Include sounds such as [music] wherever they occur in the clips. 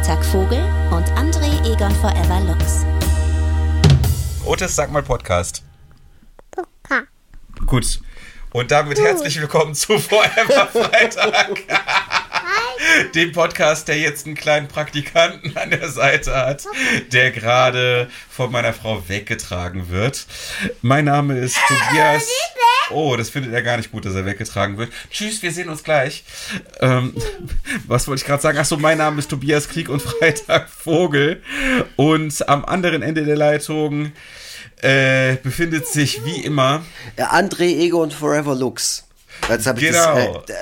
Freitag Vogel und André Egon Forever Lux. Otis, sag mal Podcast. Gut. Und damit herzlich willkommen zu Forever Freitag. [laughs] Dem Podcast, der jetzt einen kleinen Praktikanten an der Seite hat, der gerade von meiner Frau weggetragen wird. Mein Name ist Tobias. Oh, das findet er gar nicht gut, dass er weggetragen wird. Tschüss, wir sehen uns gleich. Ähm, was wollte ich gerade sagen? Achso, mein Name ist Tobias Krieg und Freitag Vogel. Und am anderen Ende der Leitung äh, befindet sich wie immer. André, Ego und Forever Lux. Jetzt habe ich Genau. das.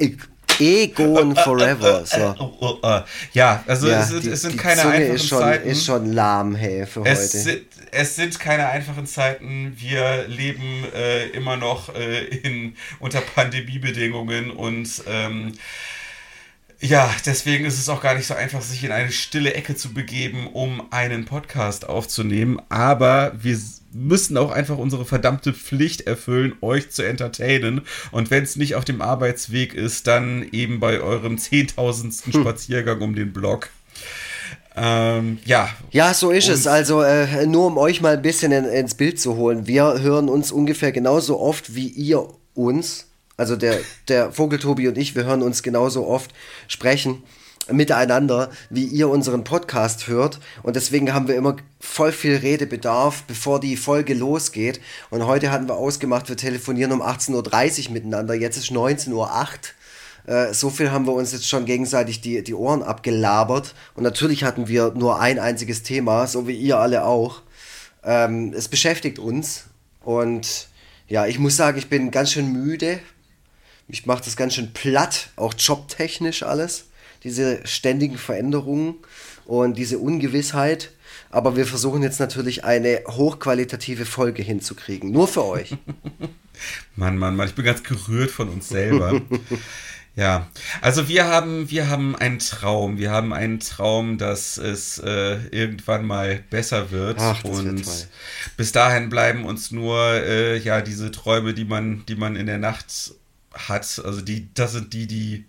Äh, äh, Ego und Forever. So. [laughs] Oh, oh, oh. Ja, also Ja, es, sind, die- es sind keine Zunge einfachen ist schon, Zeiten. ist schon lahm, hey, für es, heute. sind, es sind keine einfachen Zeiten. Wir leben äh, immer noch äh, in, unter Pandemiebedingungen und ähm, ja, deswegen ist es auch gar nicht so einfach, sich in eine stille Ecke zu begeben, um einen Podcast aufzunehmen. Aber wir müssen auch einfach unsere verdammte Pflicht erfüllen, euch zu entertainen. Und wenn es nicht auf dem Arbeitsweg ist, dann eben bei eurem zehntausendsten Spaziergang um den Block. Ähm, ja, Ja, so ist Und- es. Also äh, nur um euch mal ein bisschen in, ins Bild zu holen. Wir hören uns ungefähr genauso oft wie ihr uns. Also der, der Vogeltobi und ich, wir hören uns genauso oft sprechen miteinander, wie ihr unseren Podcast hört. Und deswegen haben wir immer voll viel Redebedarf, bevor die Folge losgeht. Und heute hatten wir ausgemacht, wir telefonieren um 18.30 Uhr miteinander. Jetzt ist 19.08 Uhr. Äh, so viel haben wir uns jetzt schon gegenseitig die, die Ohren abgelabert. Und natürlich hatten wir nur ein einziges Thema, so wie ihr alle auch. Ähm, es beschäftigt uns. Und ja, ich muss sagen, ich bin ganz schön müde. Mich macht das ganz schön platt, auch jobtechnisch alles. Diese ständigen Veränderungen und diese Ungewissheit. Aber wir versuchen jetzt natürlich eine hochqualitative Folge hinzukriegen. Nur für euch. [laughs] Mann, Mann, Mann, ich bin ganz gerührt von uns selber. [laughs] ja, also wir haben, wir haben einen Traum. Wir haben einen Traum, dass es äh, irgendwann mal besser wird. Ach, das wird und toll. bis dahin bleiben uns nur äh, ja diese Träume, die man, die man in der Nacht hat. Also die, das sind die, die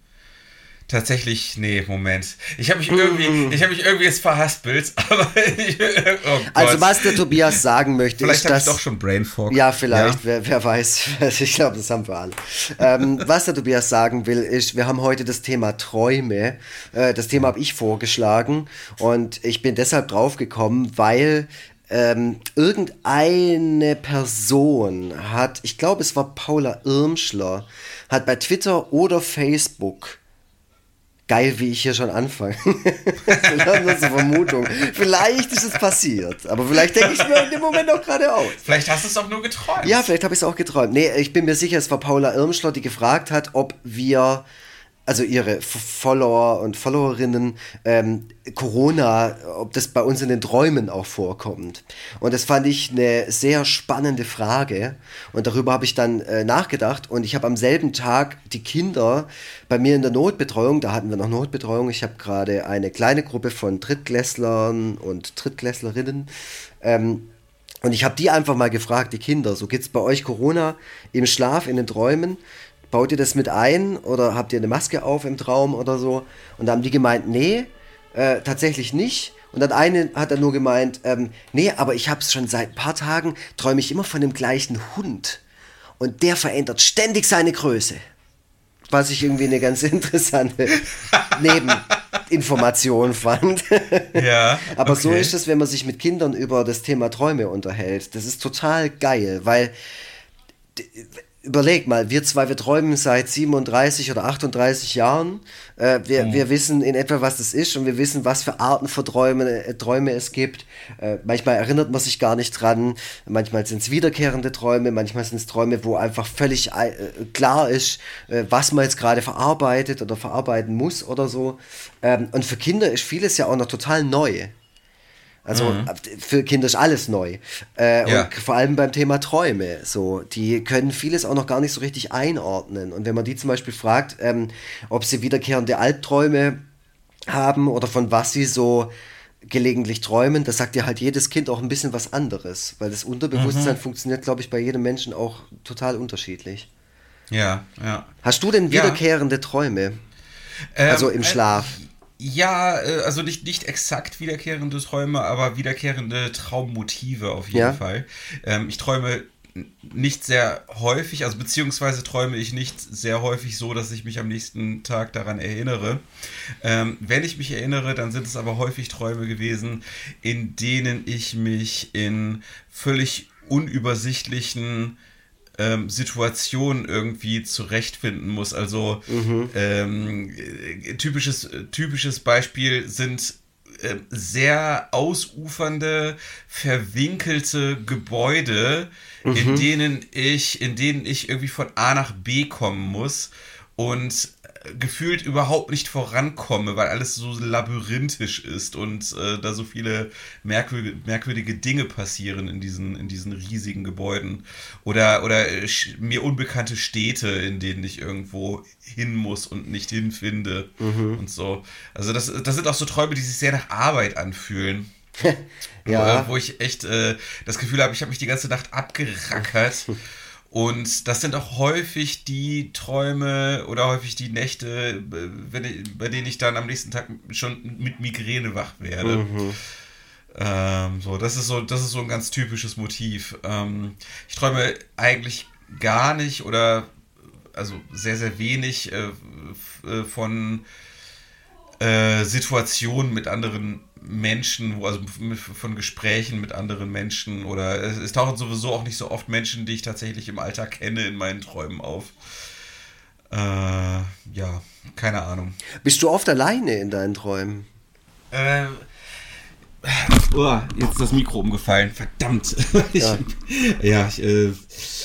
tatsächlich, nee, Moment. Ich habe mich irgendwie, ich habe mich irgendwie jetzt verhaspelt, [laughs] aber ich, oh. Also was der Tobias sagen möchte, Vielleicht ist, dass... doch schon Brain Fog. Ja, vielleicht, Wer, wer weiß. [laughs] Ich glaube, das haben wir alle. ähm, was der Tobias sagen will, ist, wir haben heute das Thema Träume. Äh, das Thema habe ich vorgeschlagen und ich bin deshalb draufgekommen, weil ähm, irgendeine Person hat, ich glaube, es war Paula Irmschler, hat bei Twitter oder Facebook Geil, wie ich hier schon anfange. Wir haben das eine Vermutung. Vielleicht ist es passiert, aber vielleicht denke ich mir in dem Moment auch gerade aus. Vielleicht hast du es auch nur geträumt. Ja, vielleicht habe ich es auch geträumt. Nee, ich bin mir sicher, es war Paula Irmschler, die gefragt hat, ob wir, also ihre Follower und Followerinnen, ähm, Corona, ob das bei uns in den Träumen auch vorkommt. Und das fand ich eine sehr spannende Frage. Und darüber habe ich dann äh, nachgedacht. Und ich habe am selben Tag die Kinder bei mir in der Notbetreuung, da hatten wir noch Notbetreuung, ich habe gerade eine kleine Gruppe von Drittklässlern und Drittklässlerinnen. Ähm, und ich habe die einfach mal gefragt, die Kinder, so geht's bei euch Corona im Schlaf, in den Träumen? Baut ihr das mit ein oder habt ihr eine Maske auf im Traum oder so? Und da haben die gemeint, nee, äh, tatsächlich nicht. Und dann eine hat dann nur gemeint, ähm, nee, aber ich habe es schon seit ein paar Tagen, träume ich immer von dem gleichen Hund. Und der verändert ständig seine Größe. Was ich irgendwie eine ganz [laughs] interessante Nebeninformation fand. [laughs] Ja, Aber so okay. ist es, wenn man sich mit Kindern über das Thema Träume unterhält. Das ist total geil, weil überleg mal, wir zwei, wir träumen seit 37 oder 38 Jahren. Äh, wir, Mhm. wir wissen in etwa, was das ist und wir wissen, was für Arten von Träume, äh, Träume es gibt. Äh, manchmal erinnert man sich gar nicht dran. Manchmal sind es wiederkehrende Träume, manchmal sind es Träume, wo einfach völlig äh, klar ist, äh, was man jetzt gerade verarbeitet oder verarbeiten muss oder so. Ähm, und für Kinder ist vieles ja auch noch total neu. Also für Kinder ist alles neu. Äh, Ja. Und vor allem beim Thema Träume. So, die können vieles auch noch gar nicht so richtig einordnen. Und wenn man die zum Beispiel fragt, ähm, ob sie wiederkehrende Albträume haben oder von was sie so gelegentlich träumen, das sagt ja halt jedes Kind auch ein bisschen was anderes. Weil das Unterbewusstsein funktioniert, glaube ich, bei jedem Menschen auch total unterschiedlich. Ja, ja. Hast du denn Ja. wiederkehrende Träume? Ähm, Also im äh, Schlaf? Ja, äh, also nicht, nicht exakt wiederkehrende Träume, aber wiederkehrende Traummotive auf jeden Ja. Fall. Ähm, ich träume nicht sehr häufig, also beziehungsweise träume ich nicht sehr häufig so, dass ich mich am nächsten Tag daran erinnere. Ähm, wenn ich mich erinnere, dann sind es aber häufig Träume gewesen, in denen ich mich in völlig unübersichtlichen ähm, Situationen irgendwie zurechtfinden muss. Also ähm, äh, typisches, typisches Beispiel sind ähm, sehr ausufernde, verwinkelte Gebäude, in denen ich, in denen ich irgendwie von A nach B kommen muss. Und äh, gefühlt überhaupt nicht vorankomme, weil alles so labyrinthisch ist und äh, da so viele merkwürdige, merkwürdige Dinge passieren in diesen, in diesen riesigen Gebäuden. Oder, oder äh, mir unbekannte Städte, in denen ich irgendwo hin muss und nicht hinfinde und so. Also das, das sind auch so Träume, die sich sehr nach Arbeit anfühlen. [laughs] Ja. Äh, wo ich echt äh, das Gefühl habe, ich habe mich die ganze Nacht abgerackert. [laughs] Und das sind auch häufig die Träume oder häufig die Nächte, äh, wenn ich, bei denen ich dann am nächsten Tag schon mit Migräne wach werde. Ähm, so, das ist so, das ist so ein ganz typisches Motiv. Ähm, ich träume eigentlich gar nicht oder also sehr, sehr wenig äh, äh, von äh, Situationen mit anderen Menschen, wo- also von Gesprächen mit anderen Menschen oder es, es tauchen sowieso auch nicht so oft Menschen, die ich tatsächlich im Alltag kenne, in meinen Träumen auf. Äh, ja, keine Ahnung. Bist du oft alleine in deinen Träumen? Äh, oh, jetzt ist das Mikro umgefallen. Verdammt. [laughs] Ich, Ja. ja, ich, äh,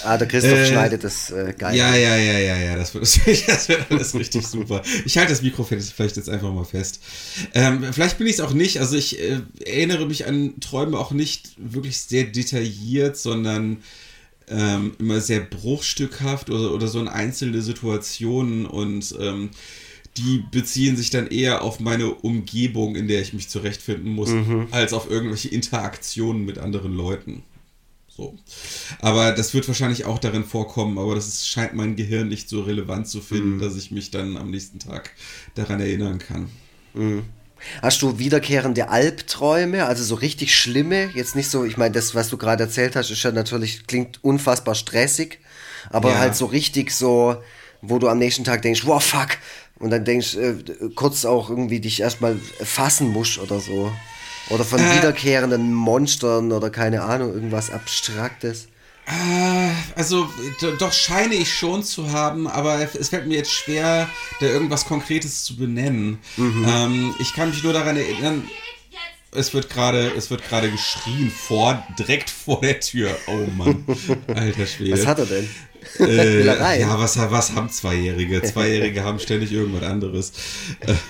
Ah, der Christoph Äh, schneidet das äh, geil. ja, ja, ja, ja, ja, das wird, [laughs] das wird alles richtig super. Ich halte das Mikro vielleicht vielleicht jetzt einfach mal fest. Ähm, vielleicht bin ich es auch nicht. Also ich äh, erinnere mich an Träume auch nicht wirklich sehr detailliert, sondern ähm, immer sehr bruchstückhaft oder, oder so in einzelne Situationen und ähm, die beziehen sich dann eher auf meine Umgebung, in der ich mich zurechtfinden muss, als auf irgendwelche Interaktionen mit anderen Leuten. So. Aber das wird wahrscheinlich auch darin vorkommen, aber das ist, scheint mein Gehirn nicht so relevant zu finden, dass ich mich dann am nächsten Tag daran erinnern kann. Hast du wiederkehrende Albträume, also so richtig schlimme? Jetzt nicht so, ich meine, das, was du gerade erzählt hast, ist ja natürlich, klingt unfassbar stressig, aber Ja. halt so richtig so, wo du am nächsten Tag denkst, wow, fuck, und dann denkst, äh, kurz auch irgendwie dich erstmal fassen musst oder so. Oder von Äh. wiederkehrenden Monstern oder keine Ahnung, irgendwas Abstraktes. Äh, also doch scheine ich schon zu haben, aber es fällt mir jetzt schwer, da irgendwas Konkretes zu benennen. Ähm, ich kann mich nur daran erinnern, es wird gerade, es wird gerade geschrien vor, direkt vor der Tür. Oh Mann, [laughs] alter Schwede. Was hat er denn? Äh, ja, was, was haben Zweijährige? Zweijährige haben ständig irgendwas anderes.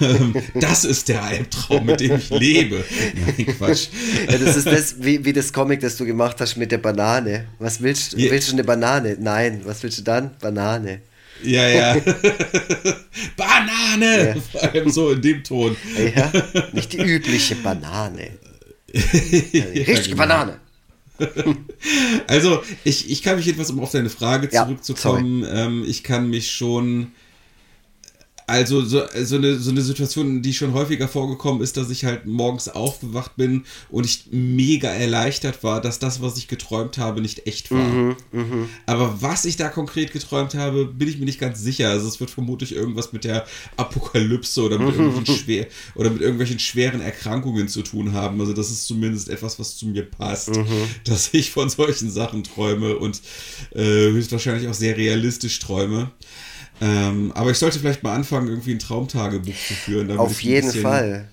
Ähm, das ist der Albtraum, mit dem ich lebe. Nein, Quatsch. Ja, das ist das, wie, wie das Comic, das du gemacht hast mit der Banane. Was willst du? Ja. Willst du eine Banane? Nein. Was willst du dann? Banane. Ja, ja. [laughs] Banane! Ja. Vor allem so in dem Ton. Ja, nicht die übliche Banane. [laughs] Die richtige genau. Banane. Also, ich, ich kann mich etwas, um auf deine Frage Ja, zurückzukommen, ähm, ich kann mich schon. Also, so, so, eine, so eine Situation, die schon häufiger vorgekommen ist, dass ich halt morgens aufgewacht bin und ich mega erleichtert war, dass das, was ich geträumt habe, nicht echt war. Mhm, Aber was ich da konkret geträumt habe, bin ich mir nicht ganz sicher. Also, es wird vermutlich irgendwas mit der Apokalypse oder mit, irgendwelchen, [laughs] schwer, oder mit irgendwelchen schweren Erkrankungen zu tun haben. Also, das ist zumindest etwas, was zu mir passt, dass ich von solchen Sachen träume und äh, höchstwahrscheinlich auch sehr realistisch träume. Ähm, aber ich sollte vielleicht mal anfangen, irgendwie ein Traumtagebuch zu führen. Auf jeden bisschen, Fall.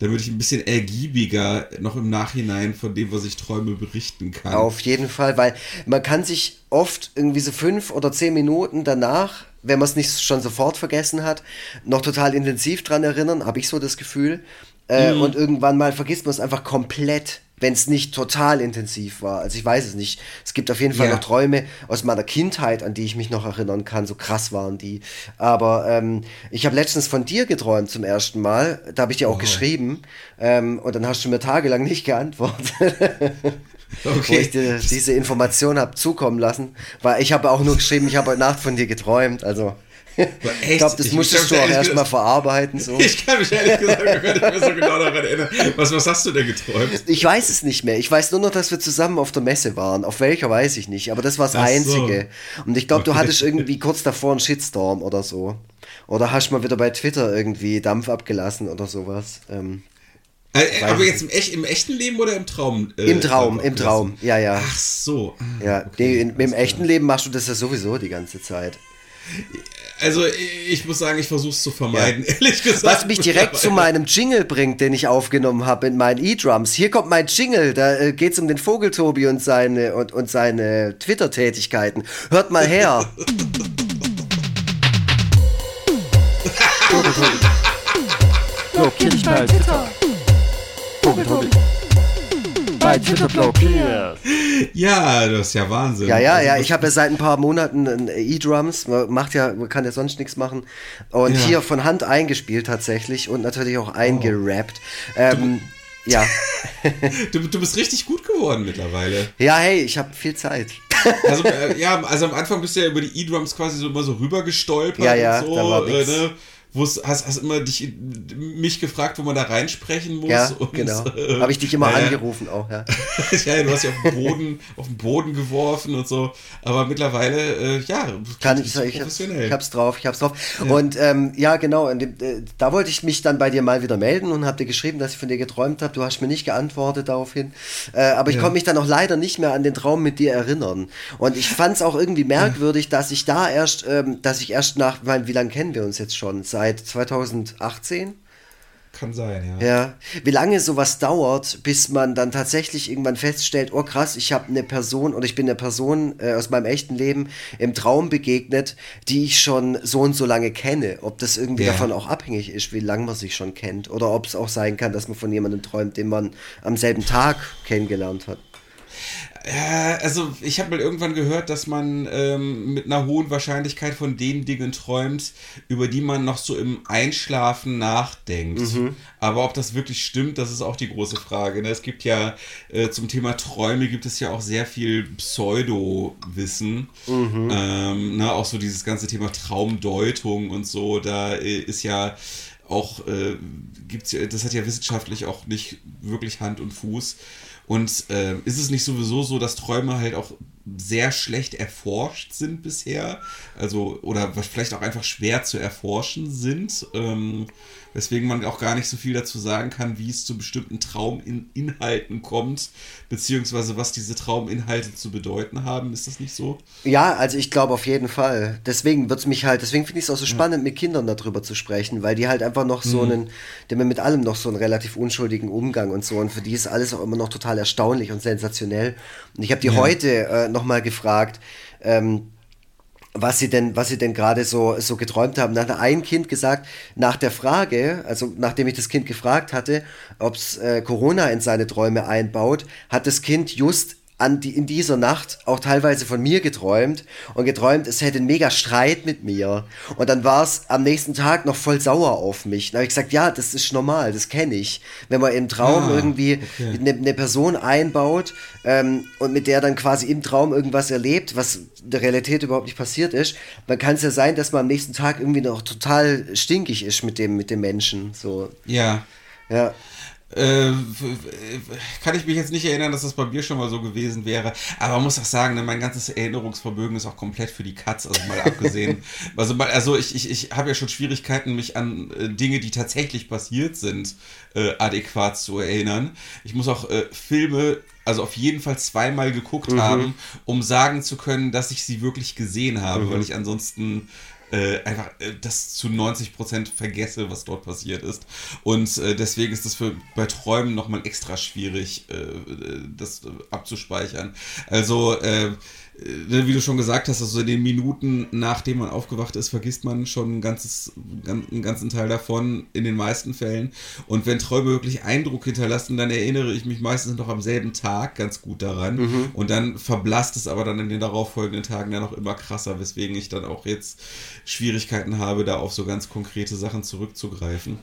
Damit ich ein bisschen ergiebiger noch im Nachhinein von dem, was ich träume, berichten kann. Auf jeden Fall, weil man kann sich oft irgendwie so fünf oder zehn Minuten danach, wenn man es nicht schon sofort vergessen hat, noch total intensiv dran erinnern, habe ich so das Gefühl. Äh, Und irgendwann mal vergisst man es einfach komplett, wenn es nicht total intensiv war. Also ich weiß es nicht. Es gibt auf jeden Fall Ja. noch Träume aus meiner Kindheit, an die ich mich noch erinnern kann. So krass waren die. Aber ähm, ich habe letztens von dir geträumt zum ersten Mal. Da habe ich dir auch geschrieben. Ähm, und dann hast du mir tagelang nicht geantwortet [laughs] wo ich dir diese Information habe zukommen lassen, weil ich habe auch nur geschrieben, ich habe heute Nacht von dir geträumt, also ich glaube, das ich, musstest du auch erstmal verarbeiten. So. Ich kann mich ehrlich gesagt gar nicht mehr so genau daran erinnern. Was, was hast du denn geträumt? Ich weiß es nicht mehr. Ich weiß nur noch, dass wir zusammen auf der Messe waren. Auf welcher weiß ich nicht, aber das war das Ach Einzige. So. Und ich glaube, du hattest irgendwie kurz davor einen Shitstorm oder so. Oder hast mal wieder bei Twitter irgendwie Dampf abgelassen oder sowas. Ähm, äh, aber jetzt im, echt, im, echten Leben oder im Traum? Äh, Im Traum, im Traum, ja, ja. Ach so. Ah, ja, okay, in, im echten Leben machst du das ja sowieso die ganze Zeit. Also ich muss sagen, ich versuche es zu vermeiden, ja. ehrlich gesagt. Was mich direkt zu meinem Jingle bringt, den ich aufgenommen habe in meinen E-Drums. Hier kommt mein Jingle, da äh, geht es um den Vogeltobi und seine, und, und seine Twitter-Tätigkeiten. Hört mal her. [laughs] Vogeltobi. Blockier dich bei Twitter. Vogeltobi. Bei Twitter blockiert. Ja, das ist ja Wahnsinn. Ja, ja, also, ja. Ich habe ja seit ein paar Monaten E-Drums. Man macht ja, man kann ja sonst nichts machen. Und ja. hier von Hand eingespielt tatsächlich und natürlich auch eingerappt. Oh. Ähm, ja. [laughs] du, du bist richtig gut geworden mittlerweile. Ja, hey, ich habe viel Zeit. Also, äh, ja, also am Anfang bist du ja über die E-Drums quasi so immer so rübergestolpert ja, ja, und so. Da war äh, ne? Hast, hast immer dich, mich gefragt, wo man da reinsprechen muss. Ja, und, genau. Äh, Habe ich dich immer äh, angerufen auch, ja. [laughs] ja, du hast ja auf den Boden, auf den Boden geworfen und so. Aber mittlerweile, äh, ja, kann ich, ich, ich hab's drauf, ich hab's drauf. Ja. Und ähm, ja, genau, dem, äh, da wollte ich mich dann bei dir mal wieder melden und habe dir geschrieben, dass ich von dir geträumt habe. Du hast mir nicht geantwortet daraufhin. Äh, aber ich ja. konnte mich dann auch leider nicht mehr an den Traum mit dir erinnern. Und ich fand es auch irgendwie merkwürdig, dass ich da erst, ähm, dass ich erst nach, wie lange kennen wir uns jetzt schon? Seit seit 2018. Kann sein, ja. Ja. Wie lange sowas dauert, bis man dann tatsächlich irgendwann feststellt, oh krass, ich habe eine Person oder ich bin eine Person äh, aus meinem echten Leben im Traum begegnet, die ich schon so und so lange kenne. Ob das irgendwie ja. davon auch abhängig ist, wie lange man sich schon kennt. Oder ob es auch sein kann, dass man von jemandem träumt, den man am selben Tag kennengelernt hat. Also ich habe mal irgendwann gehört, dass man ähm, mit einer hohen Wahrscheinlichkeit von den Dingen träumt, über die man noch so im Einschlafen nachdenkt. Mhm. Aber ob das wirklich stimmt, das ist auch die große Frage. Ne? Es gibt ja äh, zum Thema Träume gibt es ja auch sehr viel Pseudo-Wissen. Mhm. Ähm, ne? Auch so dieses ganze Thema Traumdeutung und so. Da äh, ist ja auch, äh, gibt's das hat ja wissenschaftlich auch nicht wirklich Hand und Fuß. Und äh, ist es nicht sowieso so, dass Träume halt auch sehr schlecht erforscht sind bisher? Also, oder vielleicht auch einfach schwer zu erforschen sind? Ähm, weswegen man auch gar nicht so viel dazu sagen kann, wie es zu bestimmten Trauminhalten kommt, beziehungsweise was diese Trauminhalte zu bedeuten haben. Ist das nicht so? Ja, also ich glaube auf jeden Fall. Deswegen wird es mich halt, deswegen finde ich es auch so spannend, ja. mit Kindern darüber zu sprechen, weil die halt einfach noch so mhm. einen, die haben mit allem noch so einen relativ unschuldigen Umgang und so. Und für die ist alles auch immer noch total erstaunlich und sensationell. Und ich habe die ja. heute äh, nochmal gefragt, ähm, was sie denn, was sie denn gerade so, so geträumt haben. Dann hat ein Kind gesagt, nach der Frage, also nachdem ich das Kind gefragt hatte, ob es äh, Corona in seine Träume einbaut, hat das Kind just an die, in dieser Nacht auch teilweise von mir geträumt und geträumt, es hätte einen mega Streit mit mir. Und dann war es am nächsten Tag noch voll sauer auf mich. Dann habe ich gesagt, ja, das ist normal, das kenne ich. Wenn man im Traum ah, irgendwie okay. eine, eine, Person einbaut ähm, und mit der dann quasi im Traum irgendwas erlebt, was in der Realität überhaupt nicht passiert ist, dann kann es ja sein, dass man am nächsten Tag irgendwie noch total stinkig ist mit dem, mit dem Menschen. So. Ja. Ja. Äh, kann ich mich jetzt nicht erinnern, dass das bei mir schon mal so gewesen wäre. Aber man muss auch sagen, ne, mein ganzes Erinnerungsvermögen ist auch komplett für die Katz, also mal abgesehen. [laughs] also, also ich, ich, ich habe ja schon Schwierigkeiten, mich an äh, Dinge, die tatsächlich passiert sind, äh, adäquat zu erinnern. Ich muss auch äh, Filme also auf jeden Fall zweimal geguckt mhm. haben, um sagen zu können, dass ich sie wirklich gesehen habe, mhm. weil ich ansonsten äh, einfach äh, das zu 90 Prozent vergesse, was dort passiert ist. Und äh, deswegen ist es für bei Träumen nochmal extra schwierig, äh, äh das abzuspeichern. Also äh, äh, wie du schon gesagt hast, also in den Minuten, nachdem man aufgewacht ist, vergisst man schon ein ganzes, einen ganzen Teil davon, in den meisten Fällen. Und wenn Träume wirklich Eindruck hinterlassen, dann erinnere ich mich meistens noch am selben Tag ganz gut daran. Mhm. Und dann verblasst es aber dann in den darauffolgenden Tagen ja noch immer krasser, weswegen ich dann auch jetzt Schwierigkeiten habe, da auf so ganz konkrete Sachen zurückzugreifen.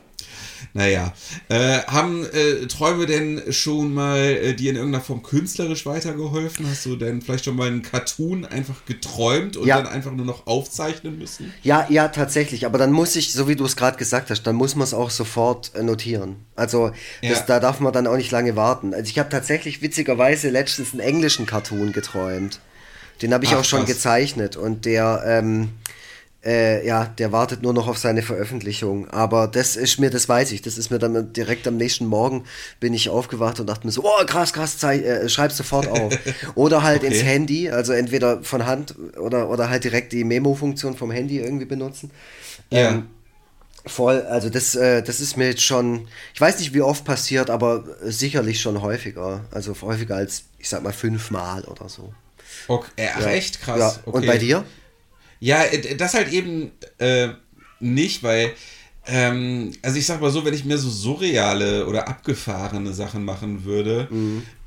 Naja, äh, haben äh, Träume denn schon mal äh, dir in irgendeiner Form künstlerisch weitergeholfen? Hast du denn vielleicht schon mal einen Cartoon einfach geträumt und Ja. dann einfach nur noch aufzeichnen müssen? Ja, ja, tatsächlich. Aber dann muss ich, so wie du es gerade gesagt hast, dann muss man es auch sofort äh, notieren. Also das, Ja. da darf man dann auch nicht lange warten. Also ich habe tatsächlich witzigerweise letztens einen englischen Cartoon geträumt. Den habe ich Ach, auch schon krass. gezeichnet und der, ähm, äh, ja, der wartet nur noch auf seine Veröffentlichung. Aber das ist mir, das weiß ich, das ist mir dann direkt am nächsten Morgen bin ich aufgewacht und dachte mir so, oh krass, krass, äh, schreib's sofort auf. [laughs] Oder halt Okay. ins Handy, also entweder von Hand oder, oder halt direkt die Memo-Funktion vom Handy irgendwie benutzen. Ja. Ähm, voll, also das, äh, das ist mir jetzt schon, ich weiß nicht, wie oft passiert, aber sicherlich schon häufiger. Also häufiger als, ich sag mal, fünfmal oder so. Okay, äh, Ja. echt krass. Ja. Okay. Und bei dir? Ja, äh, das halt eben äh, nicht, weil, ähm, also ich sag mal so, wenn ich mir so surreale oder abgefahrene Sachen machen würde,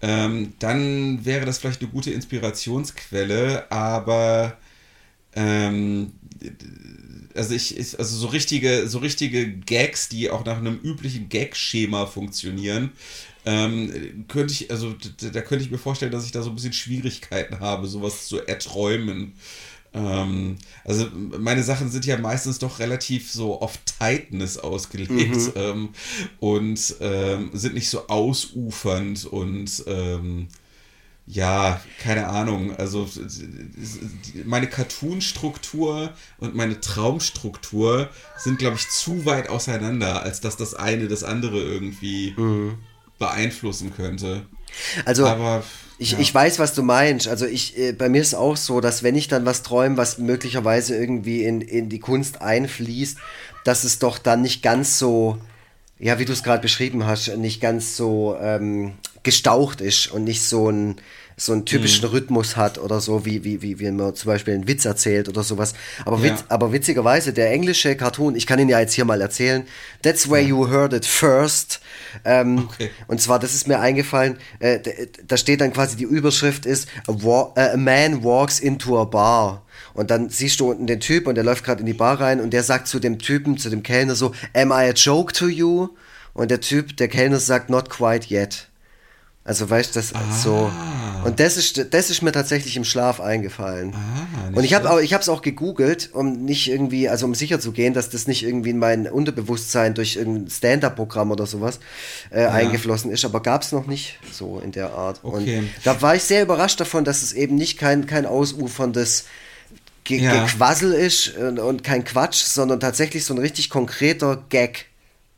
ähm, dann wäre das vielleicht eine gute Inspirationsquelle, aber ähm, also ich, also so richtige, so richtige Gags, die auch nach einem üblichen Gag-Schema funktionieren, ähm, könnte ich, also da könnte ich mir vorstellen, dass ich da so ein bisschen Schwierigkeiten habe, sowas zu erträumen. Ähm, also meine Sachen sind ja meistens doch relativ so auf Tightness ausgelegt ähm, und ähm, sind nicht so ausufernd und ähm, ja, keine Ahnung. Also meine Cartoon-Struktur und meine Traumstruktur sind, glaube ich, zu weit auseinander, als dass das eine das andere irgendwie beeinflussen könnte. Also Aber ich, ja. ich weiß, was du meinst. Also ich, äh, bei mir ist auch so, dass wenn ich dann was träume, was möglicherweise irgendwie in, in die Kunst einfließt, dass es doch dann nicht ganz so, ja, wie du es gerade beschrieben hast, nicht ganz so ähm, gestaucht ist und nicht so ein so einen typischen Rhythmus hat oder so, wie, wie, wie, wie man zum Beispiel einen Witz erzählt oder sowas. Aber, Ja. witz, aber witzigerweise, der englische Cartoon, ich kann ihn ja jetzt hier mal erzählen, That's where you heard it first. Ähm, Okay. und zwar, das ist mir eingefallen, äh, da steht dann quasi, die Überschrift ist, a, äh, a man walks into a bar. Und dann siehst du unten den Typ und der läuft gerade in die Bar rein und der sagt zu dem Typen, zu dem Kellner so, am I a joke to you? Und der Typ, der Kellner sagt, not quite yet. Also weißt du, das so. Und das ist, das ist mir tatsächlich im Schlaf eingefallen. Ah, und ich habe auch, ich habe es auch gegoogelt, um nicht irgendwie, also um sicher zu gehen, dass das nicht irgendwie in mein Unterbewusstsein durch irgendein Stand-up-Programm oder sowas äh, eingeflossen ist, aber gab es noch nicht so in der Art. Okay. Und da war ich sehr überrascht davon, dass es eben nicht kein, kein ausuferndes Ge Ja. Gequassel ist und, und kein Quatsch, sondern tatsächlich so ein richtig konkreter Gag.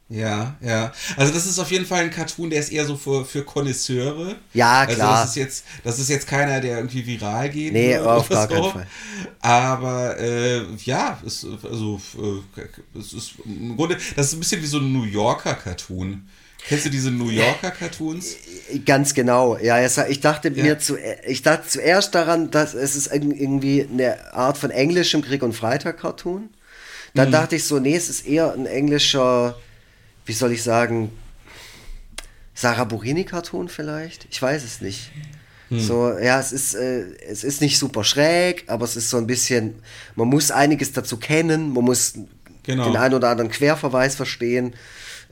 Ja, ja. Also das ist auf jeden Fall ein Cartoon, der ist eher so für, für Konnoisseure. Ja, Also klar. das ist jetzt, das ist jetzt keiner, der irgendwie viral geht. Nee, auf [laughs] gar keinen Fall. Aber äh, ja, es, also äh, es ist im Grunde, das ist ein bisschen wie so ein New Yorker Cartoon. Kennst du diese New Yorker Cartoons? Ganz genau. Ja, ich dachte Ja. mir zu, ich dachte zuerst daran, dass es ist irg- irgendwie eine Art von englischem Krieg und Freitag Cartoon. Mhm. Dann dachte ich so, nee, es ist eher ein englischer, wie soll ich sagen, Sarah Burini Cartoon vielleicht. Ich weiß es nicht. Hm. So, ja, es ist, äh, es ist nicht super schräg, aber es ist so ein bisschen, man muss einiges dazu kennen, man muss Genau. den einen oder anderen Querverweis verstehen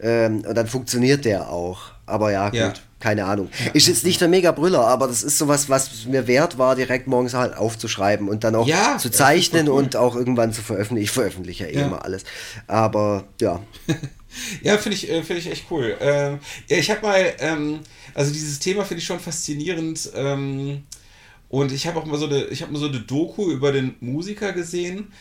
ähm, und dann funktioniert der auch. Aber ja, gut, Ja. keine Ahnung. Ist jetzt nicht der Mega-Brüller, aber das ist sowas, was mir wert war, direkt morgens halt aufzuschreiben und dann auch Ja, zu zeichnen cool. und auch irgendwann zu veröffentlichen. Ich veröffentliche ja eh Ja. immer alles. Aber ja, [laughs] Ja, finde ich, äh, finde ich echt cool. Ähm, ja, ich habe mal, ähm, also dieses Thema finde ich schon faszinierend. Ähm, und ich habe auch mal so eine, ich habe mal so eine Doku über den Musiker gesehen,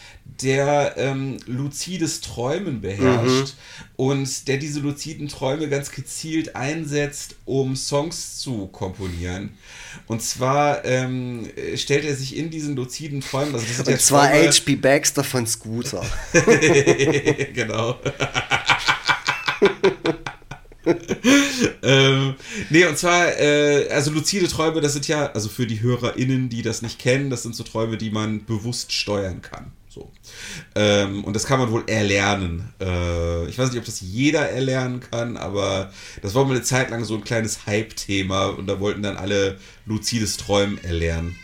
der ähm, luzides Träumen beherrscht und der diese luziden Träume ganz gezielt einsetzt, um Songs zu komponieren. Und zwar ähm, stellt er sich in diesen luziden Träumen, also das sind ja und zwar Träume- HP Baxter von Scooter. [laughs] genau. [laughs] [laughs] ähm, nee, und zwar, äh, also luzide Träume, das sind ja, also für die HörerInnen, die das nicht kennen, das sind so Träume, die man bewusst steuern kann. So. Ähm, und das kann man wohl erlernen. Äh, ich weiß nicht, ob das jeder erlernen kann, aber das war mal eine Zeit lang so ein kleines Hype-Thema und da wollten dann alle luzides Träumen erlernen.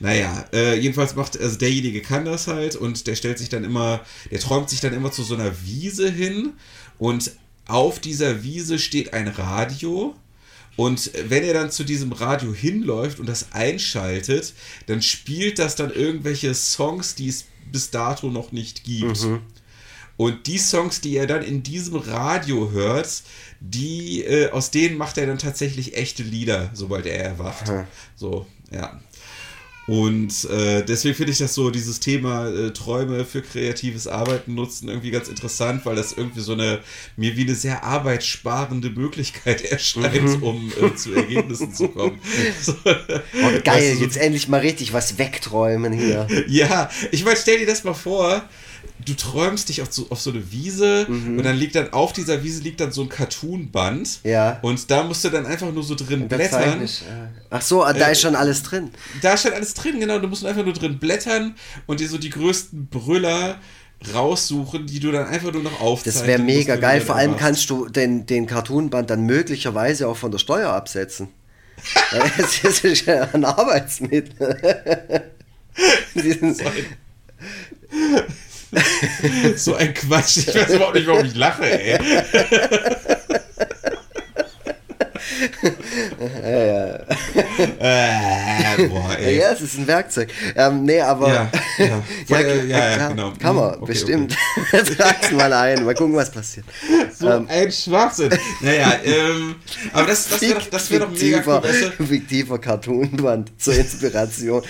Naja, äh, jedenfalls macht, also derjenige kann das halt und der stellt sich dann immer, der träumt sich dann immer zu so einer Wiese hin und auf dieser Wiese steht ein Radio und wenn er dann zu diesem Radio hinläuft und das einschaltet, dann spielt das dann irgendwelche Songs, die es bis dato noch nicht gibt. Mhm. Und die Songs, die er dann in diesem Radio hört, die, äh, aus denen macht er dann tatsächlich echte Lieder, sobald er erwacht. Mhm. So, ja. Und äh, deswegen finde ich das so, dieses Thema äh, Träume für kreatives Arbeiten nutzen, irgendwie ganz interessant, weil das irgendwie so eine, mir wie eine sehr arbeitssparende Möglichkeit [laughs] erscheint, mhm. um äh, zu Ergebnissen zu kommen. [laughs] So, oh, geil, so, jetzt endlich mal richtig was wegträumen hier. Ja, ich meine, stell dir das mal vor, du träumst dich auf so, auf so eine Wiese mhm. und dann liegt dann auf dieser Wiese liegt dann so ein Cartoon-Band. Ja. Und da musst du dann einfach nur so drin blättern. Ach so, da äh, ist schon alles drin. Da ist schon alles drin, genau. Du musst einfach nur drin blättern und dir so die größten Brüller raussuchen, die du dann einfach nur noch aufzeichnest. Das wäre mega geil. Vor allem kannst du den, den Cartoon-Band dann möglicherweise auch von der Steuer absetzen. [laughs] das ist ja ein Arbeitsmittel. [laughs] [laughs] ein [laughs] so ein Quatsch. Ich weiß überhaupt nicht, warum ich lache, ey. [laughs] ja, ja. Äh, boah, ey. ja, es ist ein Werkzeug. Ähm, nee, aber. Ja, ja. [laughs] ja, ja, ja, ja genau. Kann man, okay, bestimmt. Okay. [laughs] Trag's mal ein, mal gucken, was passiert. So ähm, ein Schwachsinn. Naja, ähm, aber das, das wäre doch, wär doch mega cool. Weißt du? Fiktiver Cartoonband zur Inspiration.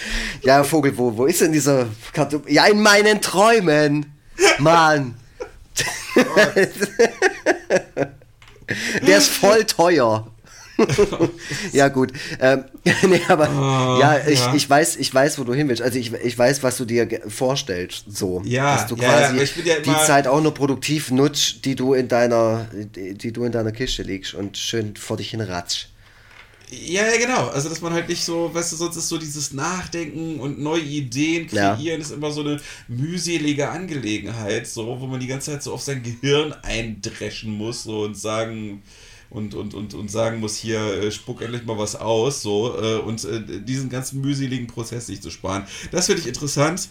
ja, Vogel, wo, wo ist denn dieser Cartoon? Ja, in meinen Träumen. Mann. [laughs] Der ist voll teuer. Ja, gut. Ähm, [laughs] nee, aber uh, ja, ich, ja. ich, weiß, ich weiß, wo du hin willst. Also ich, ich weiß, was du dir vorstellst. So. Ja, dass du ja, quasi ja, die Zeit auch nur produktiv nutzt, die du in deiner, die, die du in deiner Kiste legst und schön vor dich hin ratsch. Ja, ja, genau. Also, dass man halt nicht so, weißt du, sonst ist so dieses Nachdenken und neue Ideen kreieren, ja. ist immer so eine mühselige Angelegenheit, so, wo man die ganze Zeit so auf sein Gehirn eindreschen muss so, und sagen, und, und, und, und sagen muss, hier, äh, spuck endlich mal was aus, so, äh, und äh, diesen ganzen mühseligen Prozess sich zu sparen. Das finde ich interessant.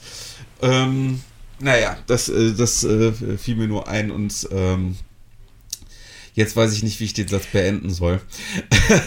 Ähm, naja, das, das fiel mir nur ein und ähm, Jetzt weiß ich nicht, wie ich den Satz beenden soll. [laughs]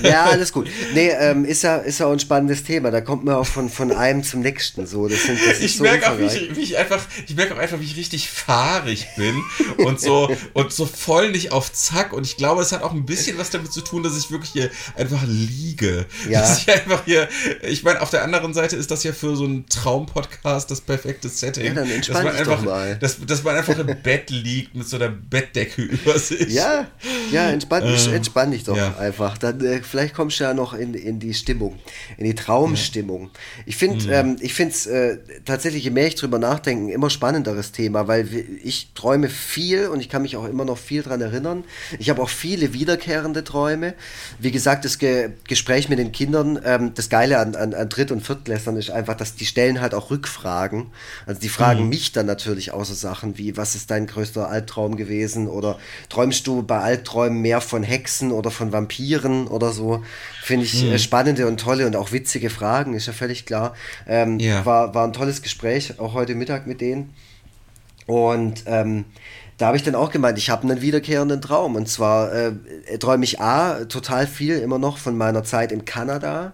Ja, alles gut. Nee, ähm, ist, ja, ist ja auch ein spannendes Thema. Da kommt man auch von, von einem zum nächsten. So. Das sind, das ich so merke auch, wie ich, wie ich, einfach, ich merke auch einfach, wie ich richtig fahrig bin und so, und so voll nicht auf Zack. Und ich glaube, es hat auch ein bisschen was damit zu tun, dass ich wirklich hier einfach liege. Ja. Dass ich einfach hier, ich meine, auf der anderen Seite ist das ja für so einen Traumpodcast das perfekte Setting. Ja, dann dass man einfach, mal. Dass, dass man einfach im Bett liegt mit so einer Bettdecke [laughs] über sich. Ja, ja, entspann, äh, entspann dich doch ja. einfach. Dann, äh, vielleicht kommst du ja noch in, in die Stimmung, in die Traumstimmung. Ja. Ich finde mhm. ähm, ich finde es äh, tatsächlich, je mehr ich drüber nachdenke, immer spannenderes Thema, weil ich träume viel und ich kann mich auch immer noch viel dran erinnern. Ich habe auch viele wiederkehrende Träume. Wie gesagt, das Ge Gespräch mit den Kindern, ähm, das Geile an, an, an Dritt- und Viertklässlern ist einfach, dass die stellen halt auch Rückfragen. Also die fragen mhm. mich dann natürlich auch so Sachen wie, was ist dein größter Albtraum gewesen oder träumst du bei Albträumen träumen mehr von Hexen oder von Vampiren oder so. Finde ich mhm. spannende und tolle und auch witzige Fragen, ist ja völlig klar. Ähm, ja. war, war ein tolles Gespräch, auch heute Mittag mit denen. Und ähm, da habe ich dann auch gemeint, ich habe einen wiederkehrenden Traum. Und zwar äh, träume ich A, total viel immer noch von meiner Zeit in Kanada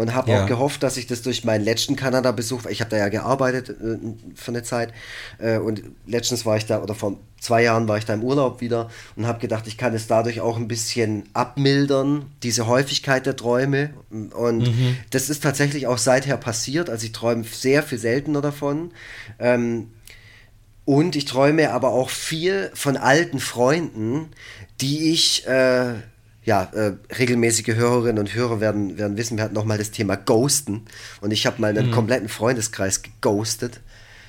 und habe ja. auch gehofft, dass ich das durch meinen letzten Kanada-Besuch, ich habe da ja gearbeitet äh, für eine Zeit äh, und letztens war ich da, oder vor zwei Jahren war ich da im Urlaub wieder und habe gedacht, ich kann es dadurch auch ein bisschen abmildern, diese Häufigkeit der Träume. Und mhm. das ist tatsächlich auch seither passiert. Also ich träume sehr viel seltener davon. Ähm, und ich träume aber auch viel von alten Freunden, die ich äh, ja, äh, regelmäßige Hörerinnen und Hörer werden, werden wissen, wir hatten nochmal das Thema Ghosten und ich habe mal einen mhm. kompletten Freundeskreis geghostet.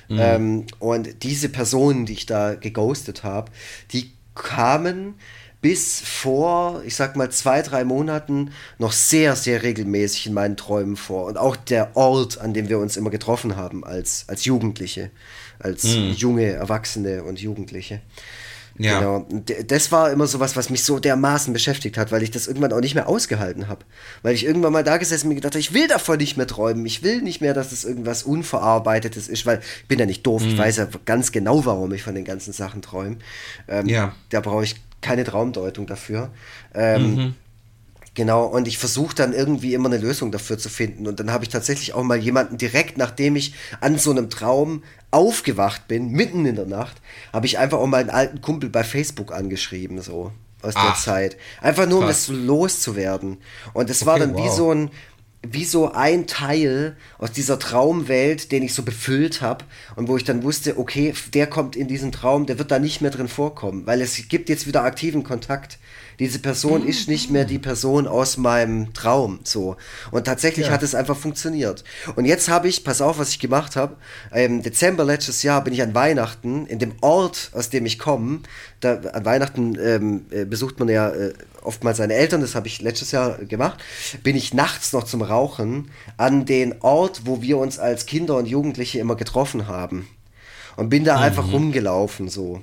Mhm. Ähm, und diese Personen, die ich da geghostet habe, die kamen bis vor, ich sag mal, zwei, drei Monaten noch sehr, sehr regelmäßig in meinen Träumen vor. Und auch der Ort, an dem wir uns immer getroffen haben als, als Jugendliche, als mhm. junge Erwachsene und Jugendliche. Ja. Genau. Das war immer so was, was mich so dermaßen beschäftigt hat, weil ich das irgendwann auch nicht mehr ausgehalten habe. Weil ich irgendwann mal da gesessen und mir gedacht habe, ich will davon nicht mehr träumen. Ich will nicht mehr, dass das irgendwas Unverarbeitetes ist, weil ich bin ja nicht doof. Mhm. Ich weiß ja ganz genau, warum ich von den ganzen Sachen träume. Ähm, ja. Da brauche ich keine Traumdeutung dafür. Ähm, mhm. Genau, und ich versuche dann irgendwie immer eine Lösung dafür zu finden. Und dann habe ich tatsächlich auch mal jemanden direkt, nachdem ich an so einem Traum aufgewacht bin, mitten in der Nacht, habe ich einfach auch mal einen alten Kumpel bei Facebook angeschrieben, so aus Ach, der Zeit. Einfach nur, krass. um das loszuwerden. Und es okay, war dann wow. wie so ein, wie so ein Teil aus dieser Traumwelt, den ich so befüllt habe und wo ich dann wusste, okay, der kommt in diesen Traum, der wird da nicht mehr drin vorkommen, weil es gibt jetzt wieder aktiven Kontakt diese Person ist nicht mehr die Person aus meinem Traum. So. Und tatsächlich ja. hat es einfach funktioniert. Und jetzt habe ich, pass auf, was ich gemacht habe. Im Dezember letztes Jahr bin ich an Weihnachten in dem Ort, aus dem ich komme. Da, an Weihnachten ähm, äh, besucht man ja äh, oftmals seine Eltern, das habe ich letztes Jahr gemacht, bin ich nachts noch zum Rauchen an den Ort, wo wir uns als Kinder und Jugendliche immer getroffen haben. Und bin da mhm. einfach rumgelaufen so.